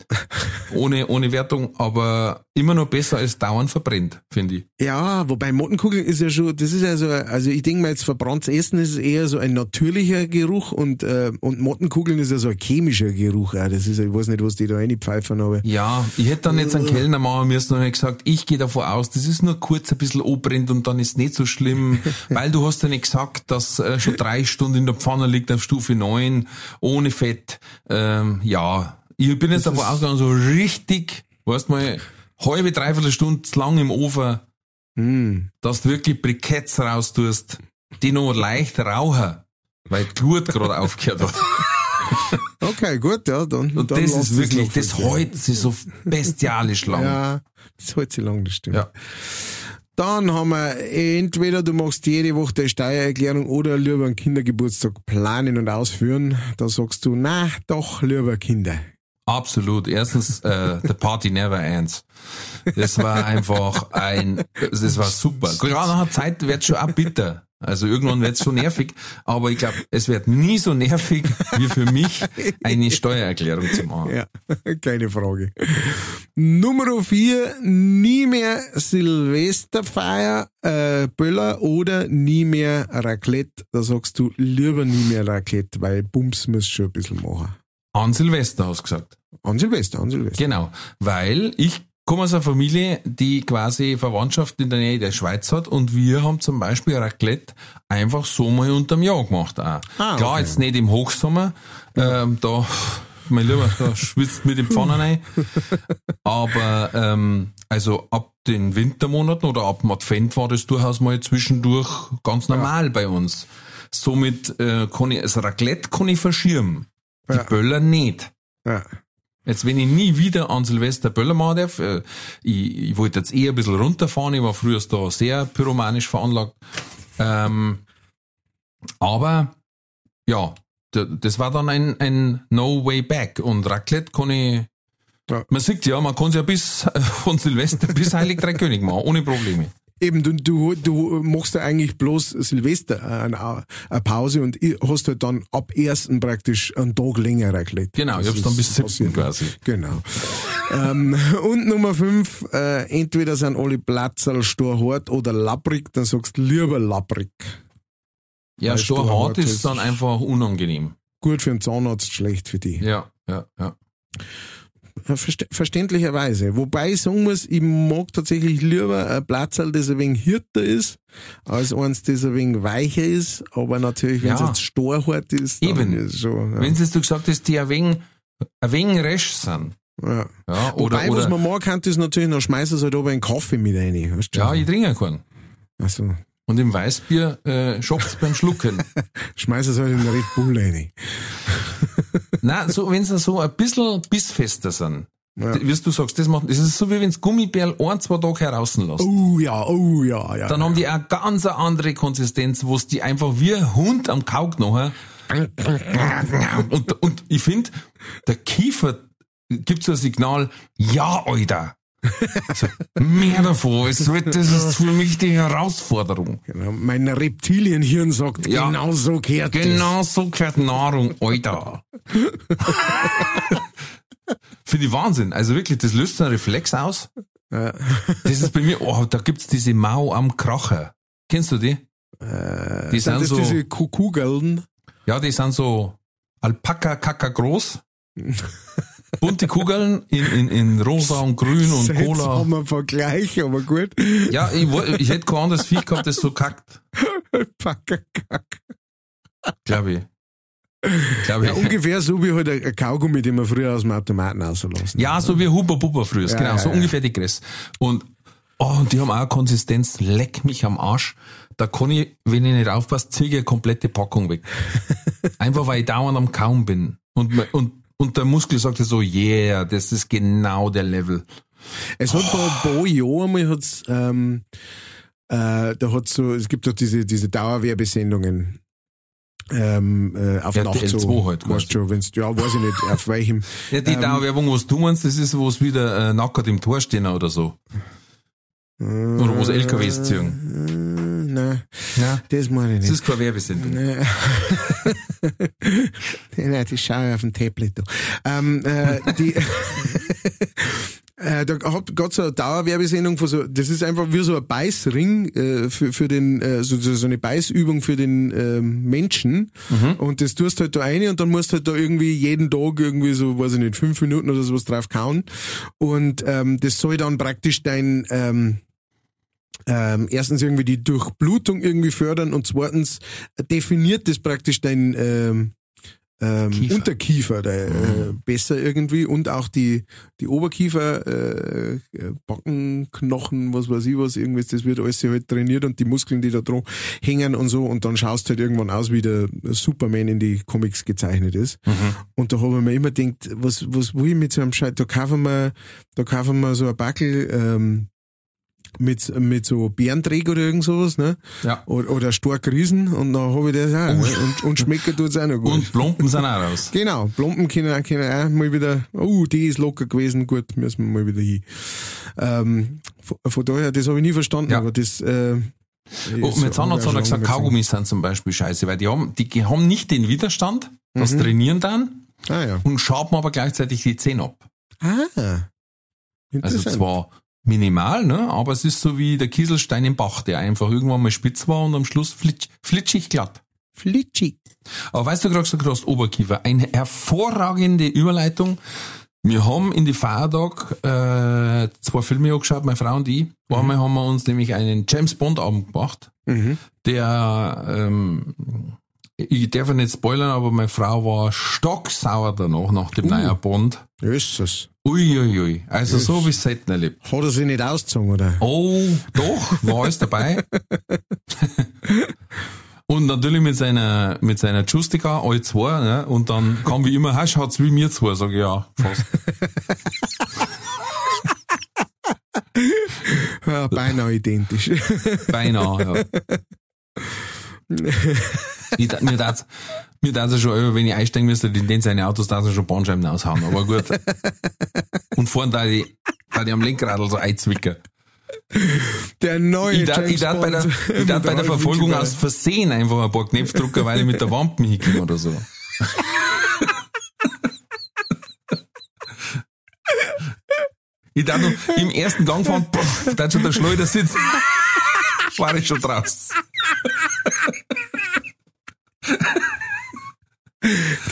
ohne, ohne Wertung, aber immer noch besser als dauernd verbrennt, finde ich. Ja, wobei Mottenkugeln ist ja schon, das ist ja so, also ich denke mal jetzt verbranntes Essen ist eher so ein natürlicher Geruch und, äh, und Mottenkugeln ist ja so ein chemischer Geruch auch. Das ist, ja- ich weiß nicht, was die da reinpfeifen, aber. Ja, ich hätte dann jetzt einen Kellner machen müssen und hätte gesagt, ich gehe davon aus, das ist nur kurz ein bisschen anbrennt und dann ist nicht so schlimm, weil du hast ja nicht gesagt, dass äh, schon drei Stunden in der Pfanne liegt auf Stufe 9, ohne Fett. Ähm, ja, ich bin jetzt davon ausgegangen, so richtig, weißt mal, halbe, dreiviertel Stunde lang im Ofen, Hm. dass du wirklich Briketts raustust, die noch leicht rauchen, weil die Glut gerade aufgehört hat. Okay, gut, ja, dann. Und dann das ist wirklich, das. Holz ist so bestialisch lang. Ja, das hält sich lang, das stimmt. Ja. Dann haben wir entweder du machst jede Woche eine Steuererklärung oder lieber einen Kindergeburtstag planen und ausführen. Da sagst du, na, doch lieber Kinder. Absolut. Erstens, äh, The Party Never Ends. Das war einfach ein, das war super. Gerade nach einer Zeit wird schon auch bitter. Also irgendwann wird es schon nervig, aber ich glaube, es wird nie so nervig wie für mich eine Steuererklärung zu machen. Ja, keine Frage. Nummer vier, nie mehr Silvesterfeier, äh, Böller oder nie mehr Raclette. Da sagst du lieber nie mehr Raclette, weil Bums muss schon ein bisschen machen. An Silvester hast du gesagt. An Silvester, an Silvester. Genau. Weil ich komme aus einer Familie, die quasi Verwandtschaft in der Nähe der Schweiz hat und wir haben zum Beispiel Raclette einfach so mal unterm Jahr gemacht auch. Ah, Klar, okay. jetzt nicht im Hochsommer, ähm, da, mein Lieber, da schwitzt mit dem Pfannen rein. Aber ähm, also ab den Wintermonaten oder ab dem Advent war das durchaus mal zwischendurch ganz normal bei uns. Somit äh, kann ich, das Raclette kann ich verschirmen. Die Ja. Böller nicht. Ja. Jetzt, wenn ich nie wieder an Silvester Böller machen darf, äh, ich, ich wollte jetzt eher ein bisschen runterfahren, ich war früher da sehr pyromanisch veranlagt. Ähm, aber ja, das war dann ein, ein No Way Back. Und Raclette kann ich, Ja. man sieht ja, man kann es ja bis äh, von Silvester bis Heilig Drei König machen, ohne Probleme. Eben, du, du, du machst ja eigentlich bloß Silvester äh, eine, eine Pause und hast halt dann ab ersten praktisch einen Tag länger Raclette. Genau, ich hab's dann bis 7. passiert. quasi. Genau. ähm, und Nummer fünf, äh, entweder sind alle Platzerl sturhart oder lapprig, dann sagst du lieber lapprig. Ja, Sturhart ist- dann einfach unangenehm. Gut für den Zahnarzt, schlecht für die. Ja, ja, ja. Verste verständlicherweise. Wobei ich sagen muss, ich mag tatsächlich lieber ein Platzerl, das ein wenig hirter ist, als eins, das ein wenig weicher ist. Aber natürlich, wenn es Ja. jetzt Storhart ist, dann Eben. ist es schon. Ja. Wenn du gesagt hast, die ein wenig, ein wenig resch sind. ja. Ja, oder, Wobei, was oder, man mag, kann das natürlich noch schmeißen, halt aber einen Kaffee mit rein. Weißt du? ja, ich trinke keinen. also, Und im Weißbier äh, schopft's beim Schlucken. schmeiß es halt in den Red Bull rein. Nein, so, wenn sie so ein bisschen bissfester sind, Ja. wie du sagst, das macht, das ist so wie wenn's Gummibärl ein, zwei Tage heraußen lässt. Oh ja, oh ja, ja. Dann haben die auch ganz eine andere Konsistenz, wo die einfach wie ein Hund am Kaugknochen. Und, und ich finde, der Kiefer gibt so ein Signal, ja, Alter. So, mehr davon, es wird, das ist für mich die Herausforderung. genau. Mein Reptilienhirn sagt, Ja. genau so gehört Genau so gehört Nahrung, Alter. Finde ich Wahnsinn. Also wirklich, das löst einen Reflex aus. Ja. Das ist bei mir, oh, da gibt's diese Mau am Kracher. Kennst du die? Äh, Die sind sind das so- diese Ku- Kugeln? Ja, die sind so Alpaka-Kaka groß. Bunte Kugeln in, in, in rosa und grün und Jetzt haben Cola. wir einen Vergleich, aber gut. Ja, ich, ich hätte kein anderes Viech gehabt, das so kackt. Packerkack. Glaube ich. Glaube Ja, ich. ungefähr so wie halt ein Kaugummi, den wir früher aus dem Automaten rauslassen. Ja, so wie Huber Bubber früher, Ja, genau, ja, so ja. ungefähr die Größe. Und, oh, und die haben auch eine Konsistenz, leck mich am Arsch. Da kann ich, wenn ich nicht aufpasse, ziehe ich eine komplette Packung weg. Einfach weil ich dauernd am Kaum bin. Und, und, und der Muskel sagt so, yeah, das ist genau der Level. Es hat vor ein paar Jahren einmal hat's, ähm, äh, da hat's so, es gibt doch diese, diese Dauerwerbesendungen. Ähm, äh, auf Ja, Nacht RTL2 so, halt weißt schon, wenn's, ja, weiß ich nicht, auf welchem. Ja, die Ähm, Dauerwerbung, was du meinst, das ist, wo es wieder äh, nackert im Tor stehen oder so. Oder sie LKWs ziehen. Äh, nein, Ja. das meine ich Das nicht. ist keine Werbesendung. Nein. Nein, das schaue ich auf dem Tablet. Da. Ähm, äh, die, äh, da hat Gott so eine Dauerwerbesendung von so, das ist einfach wie so ein Beißring äh, für, für den, äh, so, so eine Beißübung für den ähm, Menschen. Und das tust halt da rein und dann musst halt da irgendwie jeden Tag irgendwie so, weiß ich nicht, fünf Minuten oder sowas drauf kauen. Und ähm, das soll dann praktisch dein ähm, ähm, erstens irgendwie die Durchblutung irgendwie fördern und zweitens definiert das praktisch dein ähm, ähm, Kiefer. Unterkiefer der, äh, besser irgendwie und auch die, die Oberkiefer, äh, Backenknochen, was weiß ich was, irgendwas, das wird alles halt trainiert und die Muskeln, die da dran hängen und so und dann schaust halt irgendwann aus, wie der Superman in die Comics gezeichnet ist. Und da habe ich mir immer gedacht, was, was will ich mit so einem Scheiß, da kaufen wir, da kaufen wir so ein Backel, ähm, mit, mit so Bärenträg oder irgend sowas, ne? Ja. Oder, oder stark Riesen und dann habe ich das auch. ne? Und, und schmecken tut's auch noch gut. Und Plumpen sind auch raus. Genau, Plumpen können, können auch mal wieder, oh, die ist locker gewesen, gut, müssen wir mal wieder hin. Ähm, von, von daher, das habe ich nie verstanden, Ja. aber das, äh, Oh, ist mein Zahnarzt hat gesagt, Kaugummis sind zum Beispiel scheiße, weil die haben, die haben nicht den Widerstand, das trainieren dann Ah, ja. und schaben aber gleichzeitig die Zähne ab. Ah, Also interessant. zwar minimal, ne, aber es ist so wie der Kieselstein im Bach, der einfach irgendwann mal spitz war und am Schluss flitsch, flitschig glatt. Flitschig. Aber weißt du gerade gesagt hast, Oberkiefer, eine hervorragende Überleitung. Wir haben in die Feiertag äh, zwei Filme angeschaut, meine Frau und ich. Einmal haben wir uns nämlich einen James Bond Abend gemacht, Mhm. der ähm, ich darf ja nicht spoilern, aber meine Frau war stocksauer danach, nach dem neuen Bond. Jesus. Uiuiui, ui, ui. also so wie es selten erlebt. Hat er sich nicht ausgezogen, oder? Oh, doch, war alles dabei. Und natürlich mit seiner, mit seiner Justica, alle zwei, ne? Und dann kam wie immer, ha, schaut's wie mir zwei, sag ich, ja, fast. Ja, beinahe identisch. Beinahe, ja. Ich, mir da's, mir ja schon, über, wenn ich einsteigen müsste, in den seine Autos, da schon Bandscheiben aushauen, aber gut. Und vorne da die, da die am Lenkradl so einzwicken. Der neue Ich darf, ich darf bei der, ich darf bei der Verfolgung aus Versehen einfach ein paar Knopfdrucker, weil ich mit der Wampen hinkomme oder so. Ich darf noch im ersten Gang fahren, poff, da hat schon der Schleudersitz, war ich schon draus.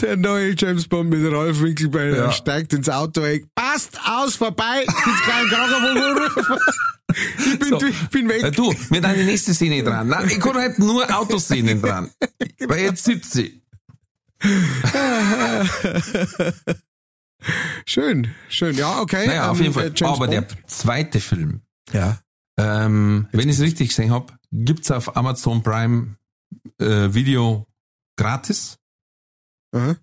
Der neue James Bond mit Ralf Winkelbein Ja. steigt ins Auto ein. Passt aus, vorbei. Gibt's keinen Krankenwagen. Ich bin, So. bin Äh, weg. Du, wir haben die nächste Szene dran. Nein, ich kann halt nur Autoszenen dran. Weil jetzt sitze ich. Schön, schön. Ja, okay. Naja, auf ähm, jeden Fall. äh, Aber der Bond. zweite Film, Ja. Ähm, wenn ich es richtig gesehen habe, gibt's auf Amazon Prime äh, Video gratis. Aha.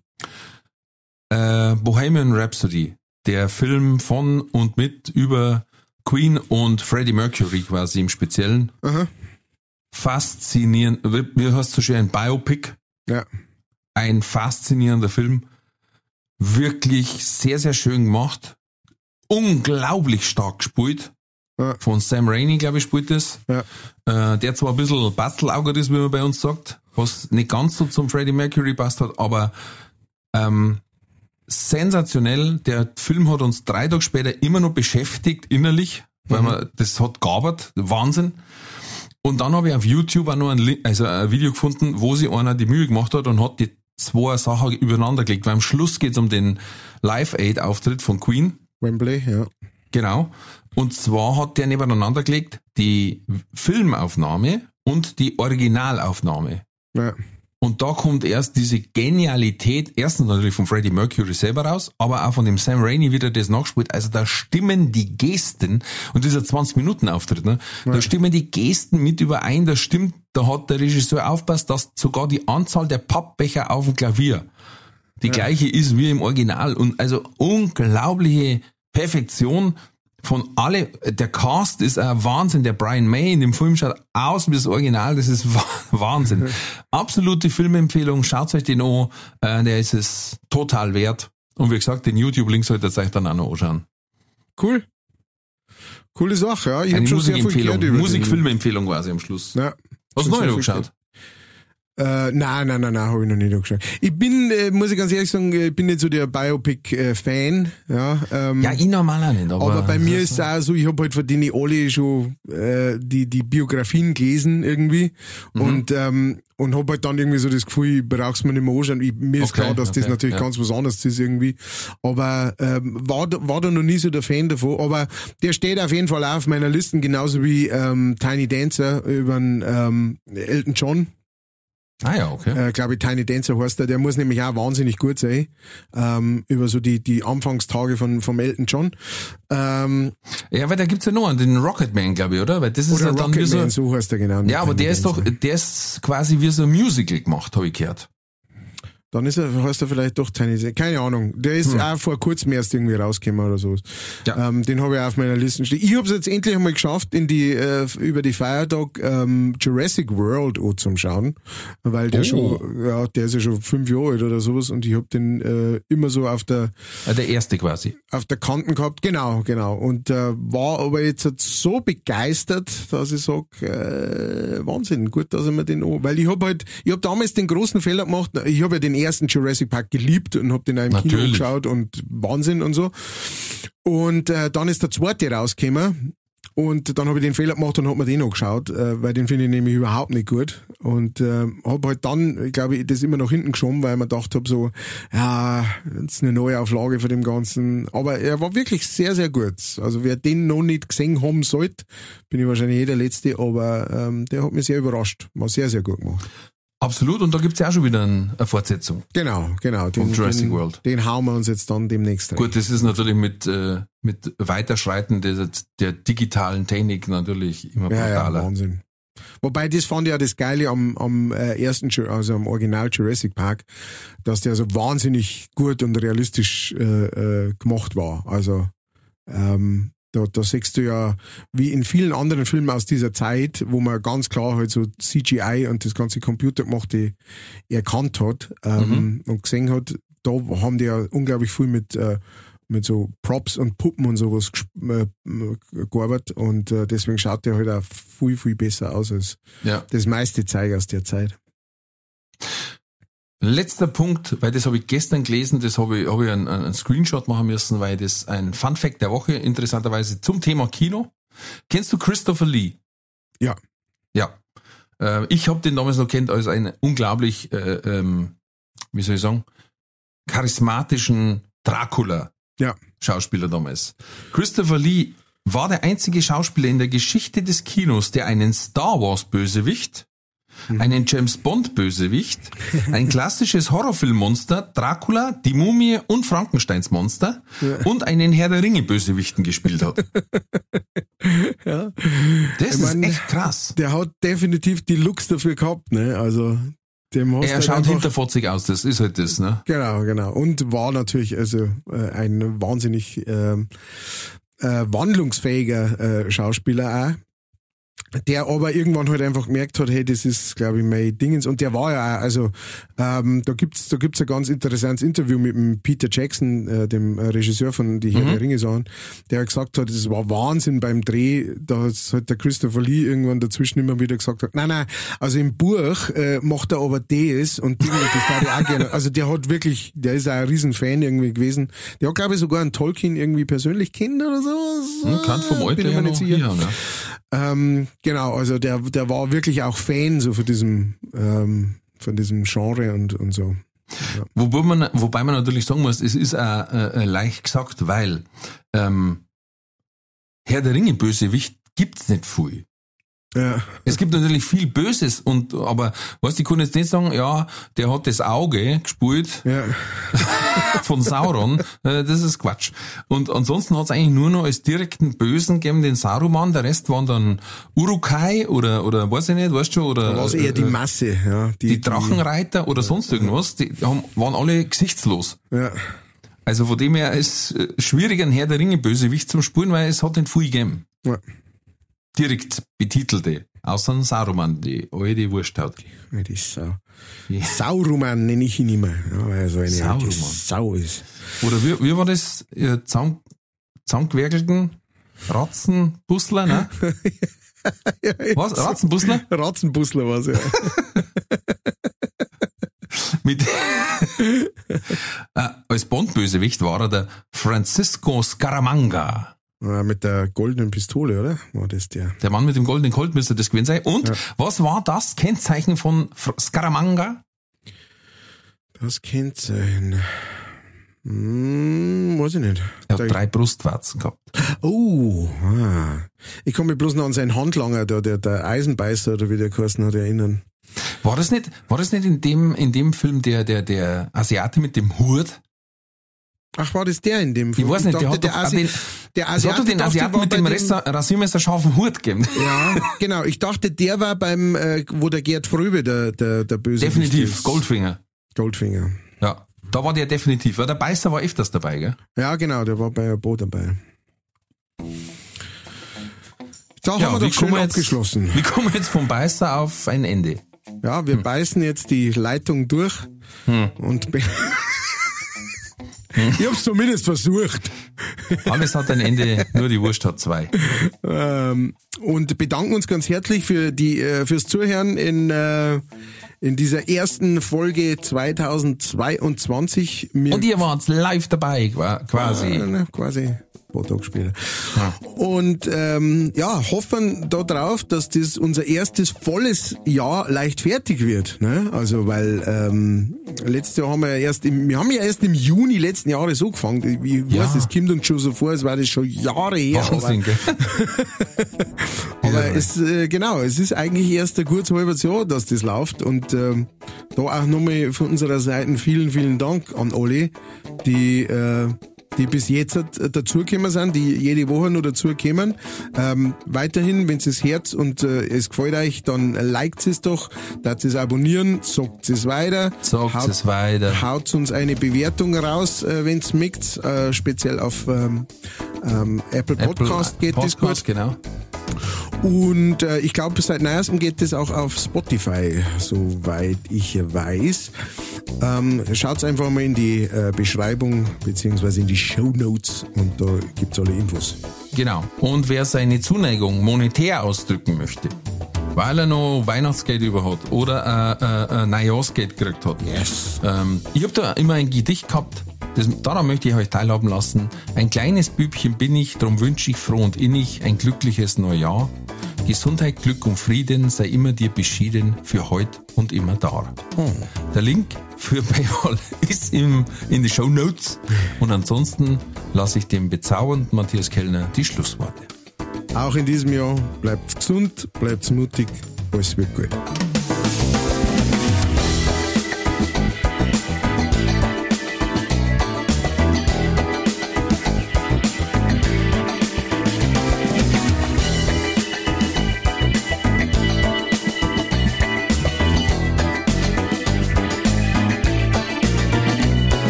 Äh, Bohemian Rhapsody, der Film von und mit über Queen und Freddie Mercury quasi im Speziellen. Aha. Faszinierend, wie heißt so schön, ein Biopic, Ja. ein faszinierender Film. Wirklich sehr, sehr schön gemacht. Unglaublich stark gespielt. Ja. Von Sam Raimi, glaube ich, spielt das. Ja. Äh, der zwar ein bisschen Bastelauger ist, wie man bei uns sagt, was nicht ganz so zum Freddie Mercury passt hat, aber ähm, sensationell. Der Film hat uns drei Tage später immer noch beschäftigt, innerlich. weil man, das hat gabert, Wahnsinn. Und dann habe ich auf YouTube auch noch ein, also ein Video gefunden, wo sich einer die Mühe gemacht hat und hat die zwei Sachen übereinander gelegt, weil am Schluss geht es um den Live-Aid-Auftritt von Queen. Wembley, ja. Genau. Und zwar hat der nebeneinander gelegt die Filmaufnahme und die Originalaufnahme. ja. Und da kommt erst diese Genialität, erstens natürlich von Freddie Mercury selber raus, aber auch von dem Sam Raimi wieder das nachspielt. Also da stimmen die Gesten, und dieser 20-Minuten-Auftritt, ne, da stimmen die Gesten mit überein, da stimmt, da hat der Regisseur aufpasst, dass sogar die Anzahl der Pappbecher auf dem Klavier die gleiche ist wie im Original. Und also unglaubliche Perfektion von alle, der Cast ist ein Wahnsinn. Der Brian May in dem Film schaut aus wie das Original. Das ist Wa- Wahnsinn. Absolute Filmempfehlung. Schaut euch den an. Äh, der ist es total wert. Und wie gesagt, den YouTube-Link solltet ihr euch dann auch noch anschauen. Cool. Coole Sache, ja. Ich Eine habe schon sehr viel Musikempfehlung. Musikfilmempfehlung quasi am Schluss. Ja. Hast du neu viel angeschaut? Äh, nein, nein, nein, nein, habe ich noch nicht angeschaut. Ich bin, äh, muss ich ganz ehrlich sagen, ich bin nicht so der Biopic-Fan. ja, ähm, Ja, ich normal auch nicht. Aber, aber bei mir ist es auch so, ich habe halt von denen alle schon äh, die, die Biografien gelesen irgendwie Mhm. und ähm, und habe halt dann irgendwie so das Gefühl, ich brauch's mir nicht mehr anschauen. Ich, mir ist Okay, klar, dass das okay, natürlich ja. ganz was anderes ist irgendwie. Aber ähm, war, da- war da noch nie so der Fan davon. Aber der steht auf jeden Fall auch auf meiner Liste, genauso wie ähm, Tiny Dancer über ähm, Elton John ah ja, okay. äh, glaube ich, Tiny Dancer heißt der, der muss nämlich auch wahnsinnig gut sein, ähm, über so die, die Anfangstage von, vom Elton John. Ähm, Ja, weil da gibt's ja noch einen, den Rocketman, glaube ich, oder? Weil das ist ja dann wie so, Rocketman, so heißt der genau. Ja, aber der ist doch, Dancer. der ist quasi wie so ein Musical gemacht, habe ich gehört. Dann ist er, heißt er vielleicht doch Dancer. Keine Ahnung. Der ist auch vor kurzem erst irgendwie rausgekommen oder so. Hm. Ja. Ähm, den habe ich auch auf meiner Liste stehen. Ich habe es jetzt endlich einmal geschafft, in die, äh, über die Feiertag ähm, Jurassic World zum schauen, weil der Oh. schon, ja, der ist ja schon fünf Jahre alt oder sowas und ich habe den äh, immer so auf der Äh, Der erste quasi. auf der Kanten gehabt, genau, genau. Und äh, war aber jetzt halt so begeistert, dass ich sag, äh, Wahnsinn, gut, dass ich mir den auch, weil ich habe halt, ich habe damals den großen Fehler gemacht, ich habe ja den ersten Jurassic Park geliebt und habe den auch im Kino Natürlich. geschaut und Wahnsinn und so. Und äh, dann ist der zweite rausgekommen und dann habe ich den Fehler gemacht und habe mir den angeschaut, äh, weil den finde ich nämlich überhaupt nicht gut. Und äh, habe halt dann, glaube ich, das immer nach hinten geschoben, weil ich mir gedacht habe, so, ja, jetzt eine neue Auflage von dem Ganzen. Aber er war wirklich sehr, sehr gut. Also wer den noch nicht gesehen haben sollte, bin ich wahrscheinlich eh der Letzte, aber ähm, der hat mich sehr überrascht. War sehr, sehr gut gemacht. Absolut, und da gibt's ja auch schon wieder ein- eine Fortsetzung. Genau, genau. Den, Jurassic den, World. Den hauen wir uns jetzt dann demnächst rein. Gut, das ist natürlich mit, äh, mit Weiterschreiten der, der digitalen Technik natürlich immer Ja, ja, brutaler. Wahnsinn. Wobei, das fand ich ja das Geile am, am äh, ersten, also am Original Jurassic Park, dass der so wahnsinnig gut und realistisch äh, äh, gemacht war. Also ähm, da, da siehst du ja, wie in vielen anderen Filmen aus dieser Zeit, wo man ganz klar halt so CGI und das ganze Computergemachte erkannt hat ähm, und gesehen hat, da haben die ja unglaublich viel mit äh, mit so Props und Puppen und sowas äh, gearbeitet und äh, deswegen schaut der halt auch viel, viel besser aus als Ja. das meiste Zeug aus der Zeit. Letzter Punkt, weil das habe ich gestern gelesen, das habe ich, habe ich einen, einen Screenshot machen müssen, weil das ein Fun Fact der Woche, interessanterweise zum Thema Kino. Kennst du Christopher Lee? Ja. Ja. Äh, ich habe den damals noch kennt als einen unglaublich, äh, ähm, wie soll ich sagen, charismatischen Dracula. Ja. Schauspieler damals. Christopher Lee war der einzige Schauspieler in der Geschichte des Kinos, der einen Star Wars Bösewicht, einen James Bond Bösewicht, ein klassisches Horrorfilmmonster, Dracula, die Mumie und Frankensteins Monster und einen Herr der Ringe Bösewichten gespielt hat. Ja. Das Ich ist echt krass. Der hat definitiv die Looks dafür gehabt, ne? Also dem Er halt schaut hinterfotzig aus, das ist halt das, ne? Genau, genau. Und war natürlich also äh, ein wahnsinnig ähm, äh, wandlungsfähiger äh, Schauspieler auch. Der aber irgendwann halt einfach gemerkt hat, hey, das ist, glaube ich, mein Dingens. Und der war ja auch, also ähm, da gibt's da gibt's ein ganz interessantes Interview mit dem Peter Jackson, äh, dem Regisseur von Die Herr der Ringe Sachen, der gesagt hat, es war Wahnsinn beim Dreh, da hat halt der Christopher Lee irgendwann dazwischen immer wieder gesagt hat, nein, nein, also im Buch äh, macht er aber das und das darf ich auch gerne. Also der hat wirklich, der ist auch ein Riesenfan irgendwie gewesen. Der hat, glaube ich, sogar einen Tolkien irgendwie persönlich kennt oder so. Hm, kann vom Alter Bin ich mir nicht sicher. hier, ne? Ähm, genau, also der, der war wirklich auch Fan so von diesem, ähm, von diesem Genre und, und so. Wobei man, wobei man natürlich sagen muss, es ist auch, äh, äh, leicht gesagt, weil ähm, Herr der Ringe Bösewicht gibt's nicht viel. Ja, Es gibt natürlich viel Böses und aber was ich kann jetzt nicht sagen, ja, der hat das Auge gespult ja, von Sauron, äh, das ist Quatsch. Und ansonsten hat's eigentlich nur noch als direkten Bösen gegeben den Saruman, der Rest waren dann Urukai oder oder weiß ich nicht, weißt du, oder war es eher die äh, Masse, ja. die Drachenreiter oder sonst irgendwas, die haben, waren alle gesichtslos. Ja, Also von dem her ist äh, schwierig, ein Herr der Ringe Bösewicht zum Spulen, weil es hat nicht viel gegeben. ja. Direkt betitelte. Außer ein Saruman, die alte Wursthaut. Ja, die Sau. Ja. Sauruman nenne ich ihn immer, ja, weil so eine Sauruman. Sau ist. Oder wie, wie war das? Äh, Zaun, Zaungewerkelten? Ratzenbusler, ne? Was? Ratzenbusler? Ratzenbusler war es, ja. Mit äh, als Bond-Bösewicht war er der Francisco Scaramanga. Ja, Mit der goldenen Pistole, oder? War das der? Der Mann mit dem goldenen Colt müsste das gewesen sein. Und was war das Kennzeichen von Scaramanga? Das Kennzeichen. Hm, weiß ich nicht. Er Da- hat drei Brustwarzen gehabt. Oh, ah. ich mich bloß noch an seinen Handlanger, der, der, der Eisenbeißer oder wie der geheißen hat, erinnern. War das nicht, war das nicht in dem, in dem Film der, der, der Asiate mit dem Hut? Ach, war das der in dem Ich weiß nicht, der dachte, hat doch der, Asi den, der hat Asiate den Asiaten mit dem dem- Rasiermesser scharfen Hut gegeben. Ja, genau. Ich dachte, der war beim, äh, wo der Gerd Fröbe, der, der, der böse Definitiv, Goldfinger. Goldfinger. Ja, da war der definitiv. Ja, der Beißer war öfters dabei, gell? Ja, genau, der war bei Bo dabei. Da haben wir doch schön kommen wir jetzt- abgeschlossen. Wie kommen wir jetzt vom Beißer auf ein Ende? Ja, wir beißen jetzt die Leitung durch und be- ich hab's zumindest versucht. Alles hat ein Ende, nur die Wurst hat zwei. Ähm, und bedanken uns ganz herzlich für die äh, fürs Zuhören in äh, in dieser ersten Folge 2022. Wir Und ihr wart live dabei, qua- quasi. Äh, ne, quasi ein paar Tage später. Und ähm, ja, hoffen da drauf, dass das unser erstes volles Jahr leicht fertig wird. Ne? Also weil ähm, letztes Jahr haben wir ja erst im, wir haben ja erst im Juni letzten Jahres so gefangen. Ich Ja. weiß, es kommt uns schon so vor, als war das schon Jahre her. Wahnsinn? Aber, aber Ja. es äh, genau, es ist eigentlich erst ein gutes halbes Jahr, dass das läuft. Und ähm, da auch nochmal von unserer Seite vielen, vielen Dank an alle, die äh, die bis jetzt dazugekommen sind, die jede Woche noch dazukommen. Ähm, weiterhin, wenn es Herz und äh, es gefällt euch, dann liked es doch, dass es abonnieren, sagt es weiter. Sagt es weiter. Haut uns eine Bewertung raus, äh, wenn es mögt. Äh, speziell auf ähm, ähm, Apple Podcast geht das gut. Podcast, genau. Und äh, ich glaube, seit neuestem geht es auch auf Spotify, soweit ich weiß. Ähm, Schaut einfach mal in die äh, Beschreibung beziehungsweise in die Show Notes und da gibt's alle Infos. Genau. Und wer seine Zuneigung monetär ausdrücken möchte, weil er noch Weihnachtsgeld über hat oder äh, äh, äh, Neujahrsgeld gekriegt hat. Yes. Ähm, ich habe da immer ein Gedicht gehabt, das, daran möchte ich euch teilhaben lassen. Ein kleines Bübchen bin ich, darum wünsche ich froh und innig ein glückliches Neujahr. Gesundheit, Glück und Frieden sei immer dir beschieden, für heut und immer da. Der Link für PayPal ist im, in die Show Notes. Und ansonsten lasse ich dem bezaubernden Matthias Kellner die Schlussworte. Auch in diesem Jahr bleibt gesund, bleibt mutig, alles wird gut.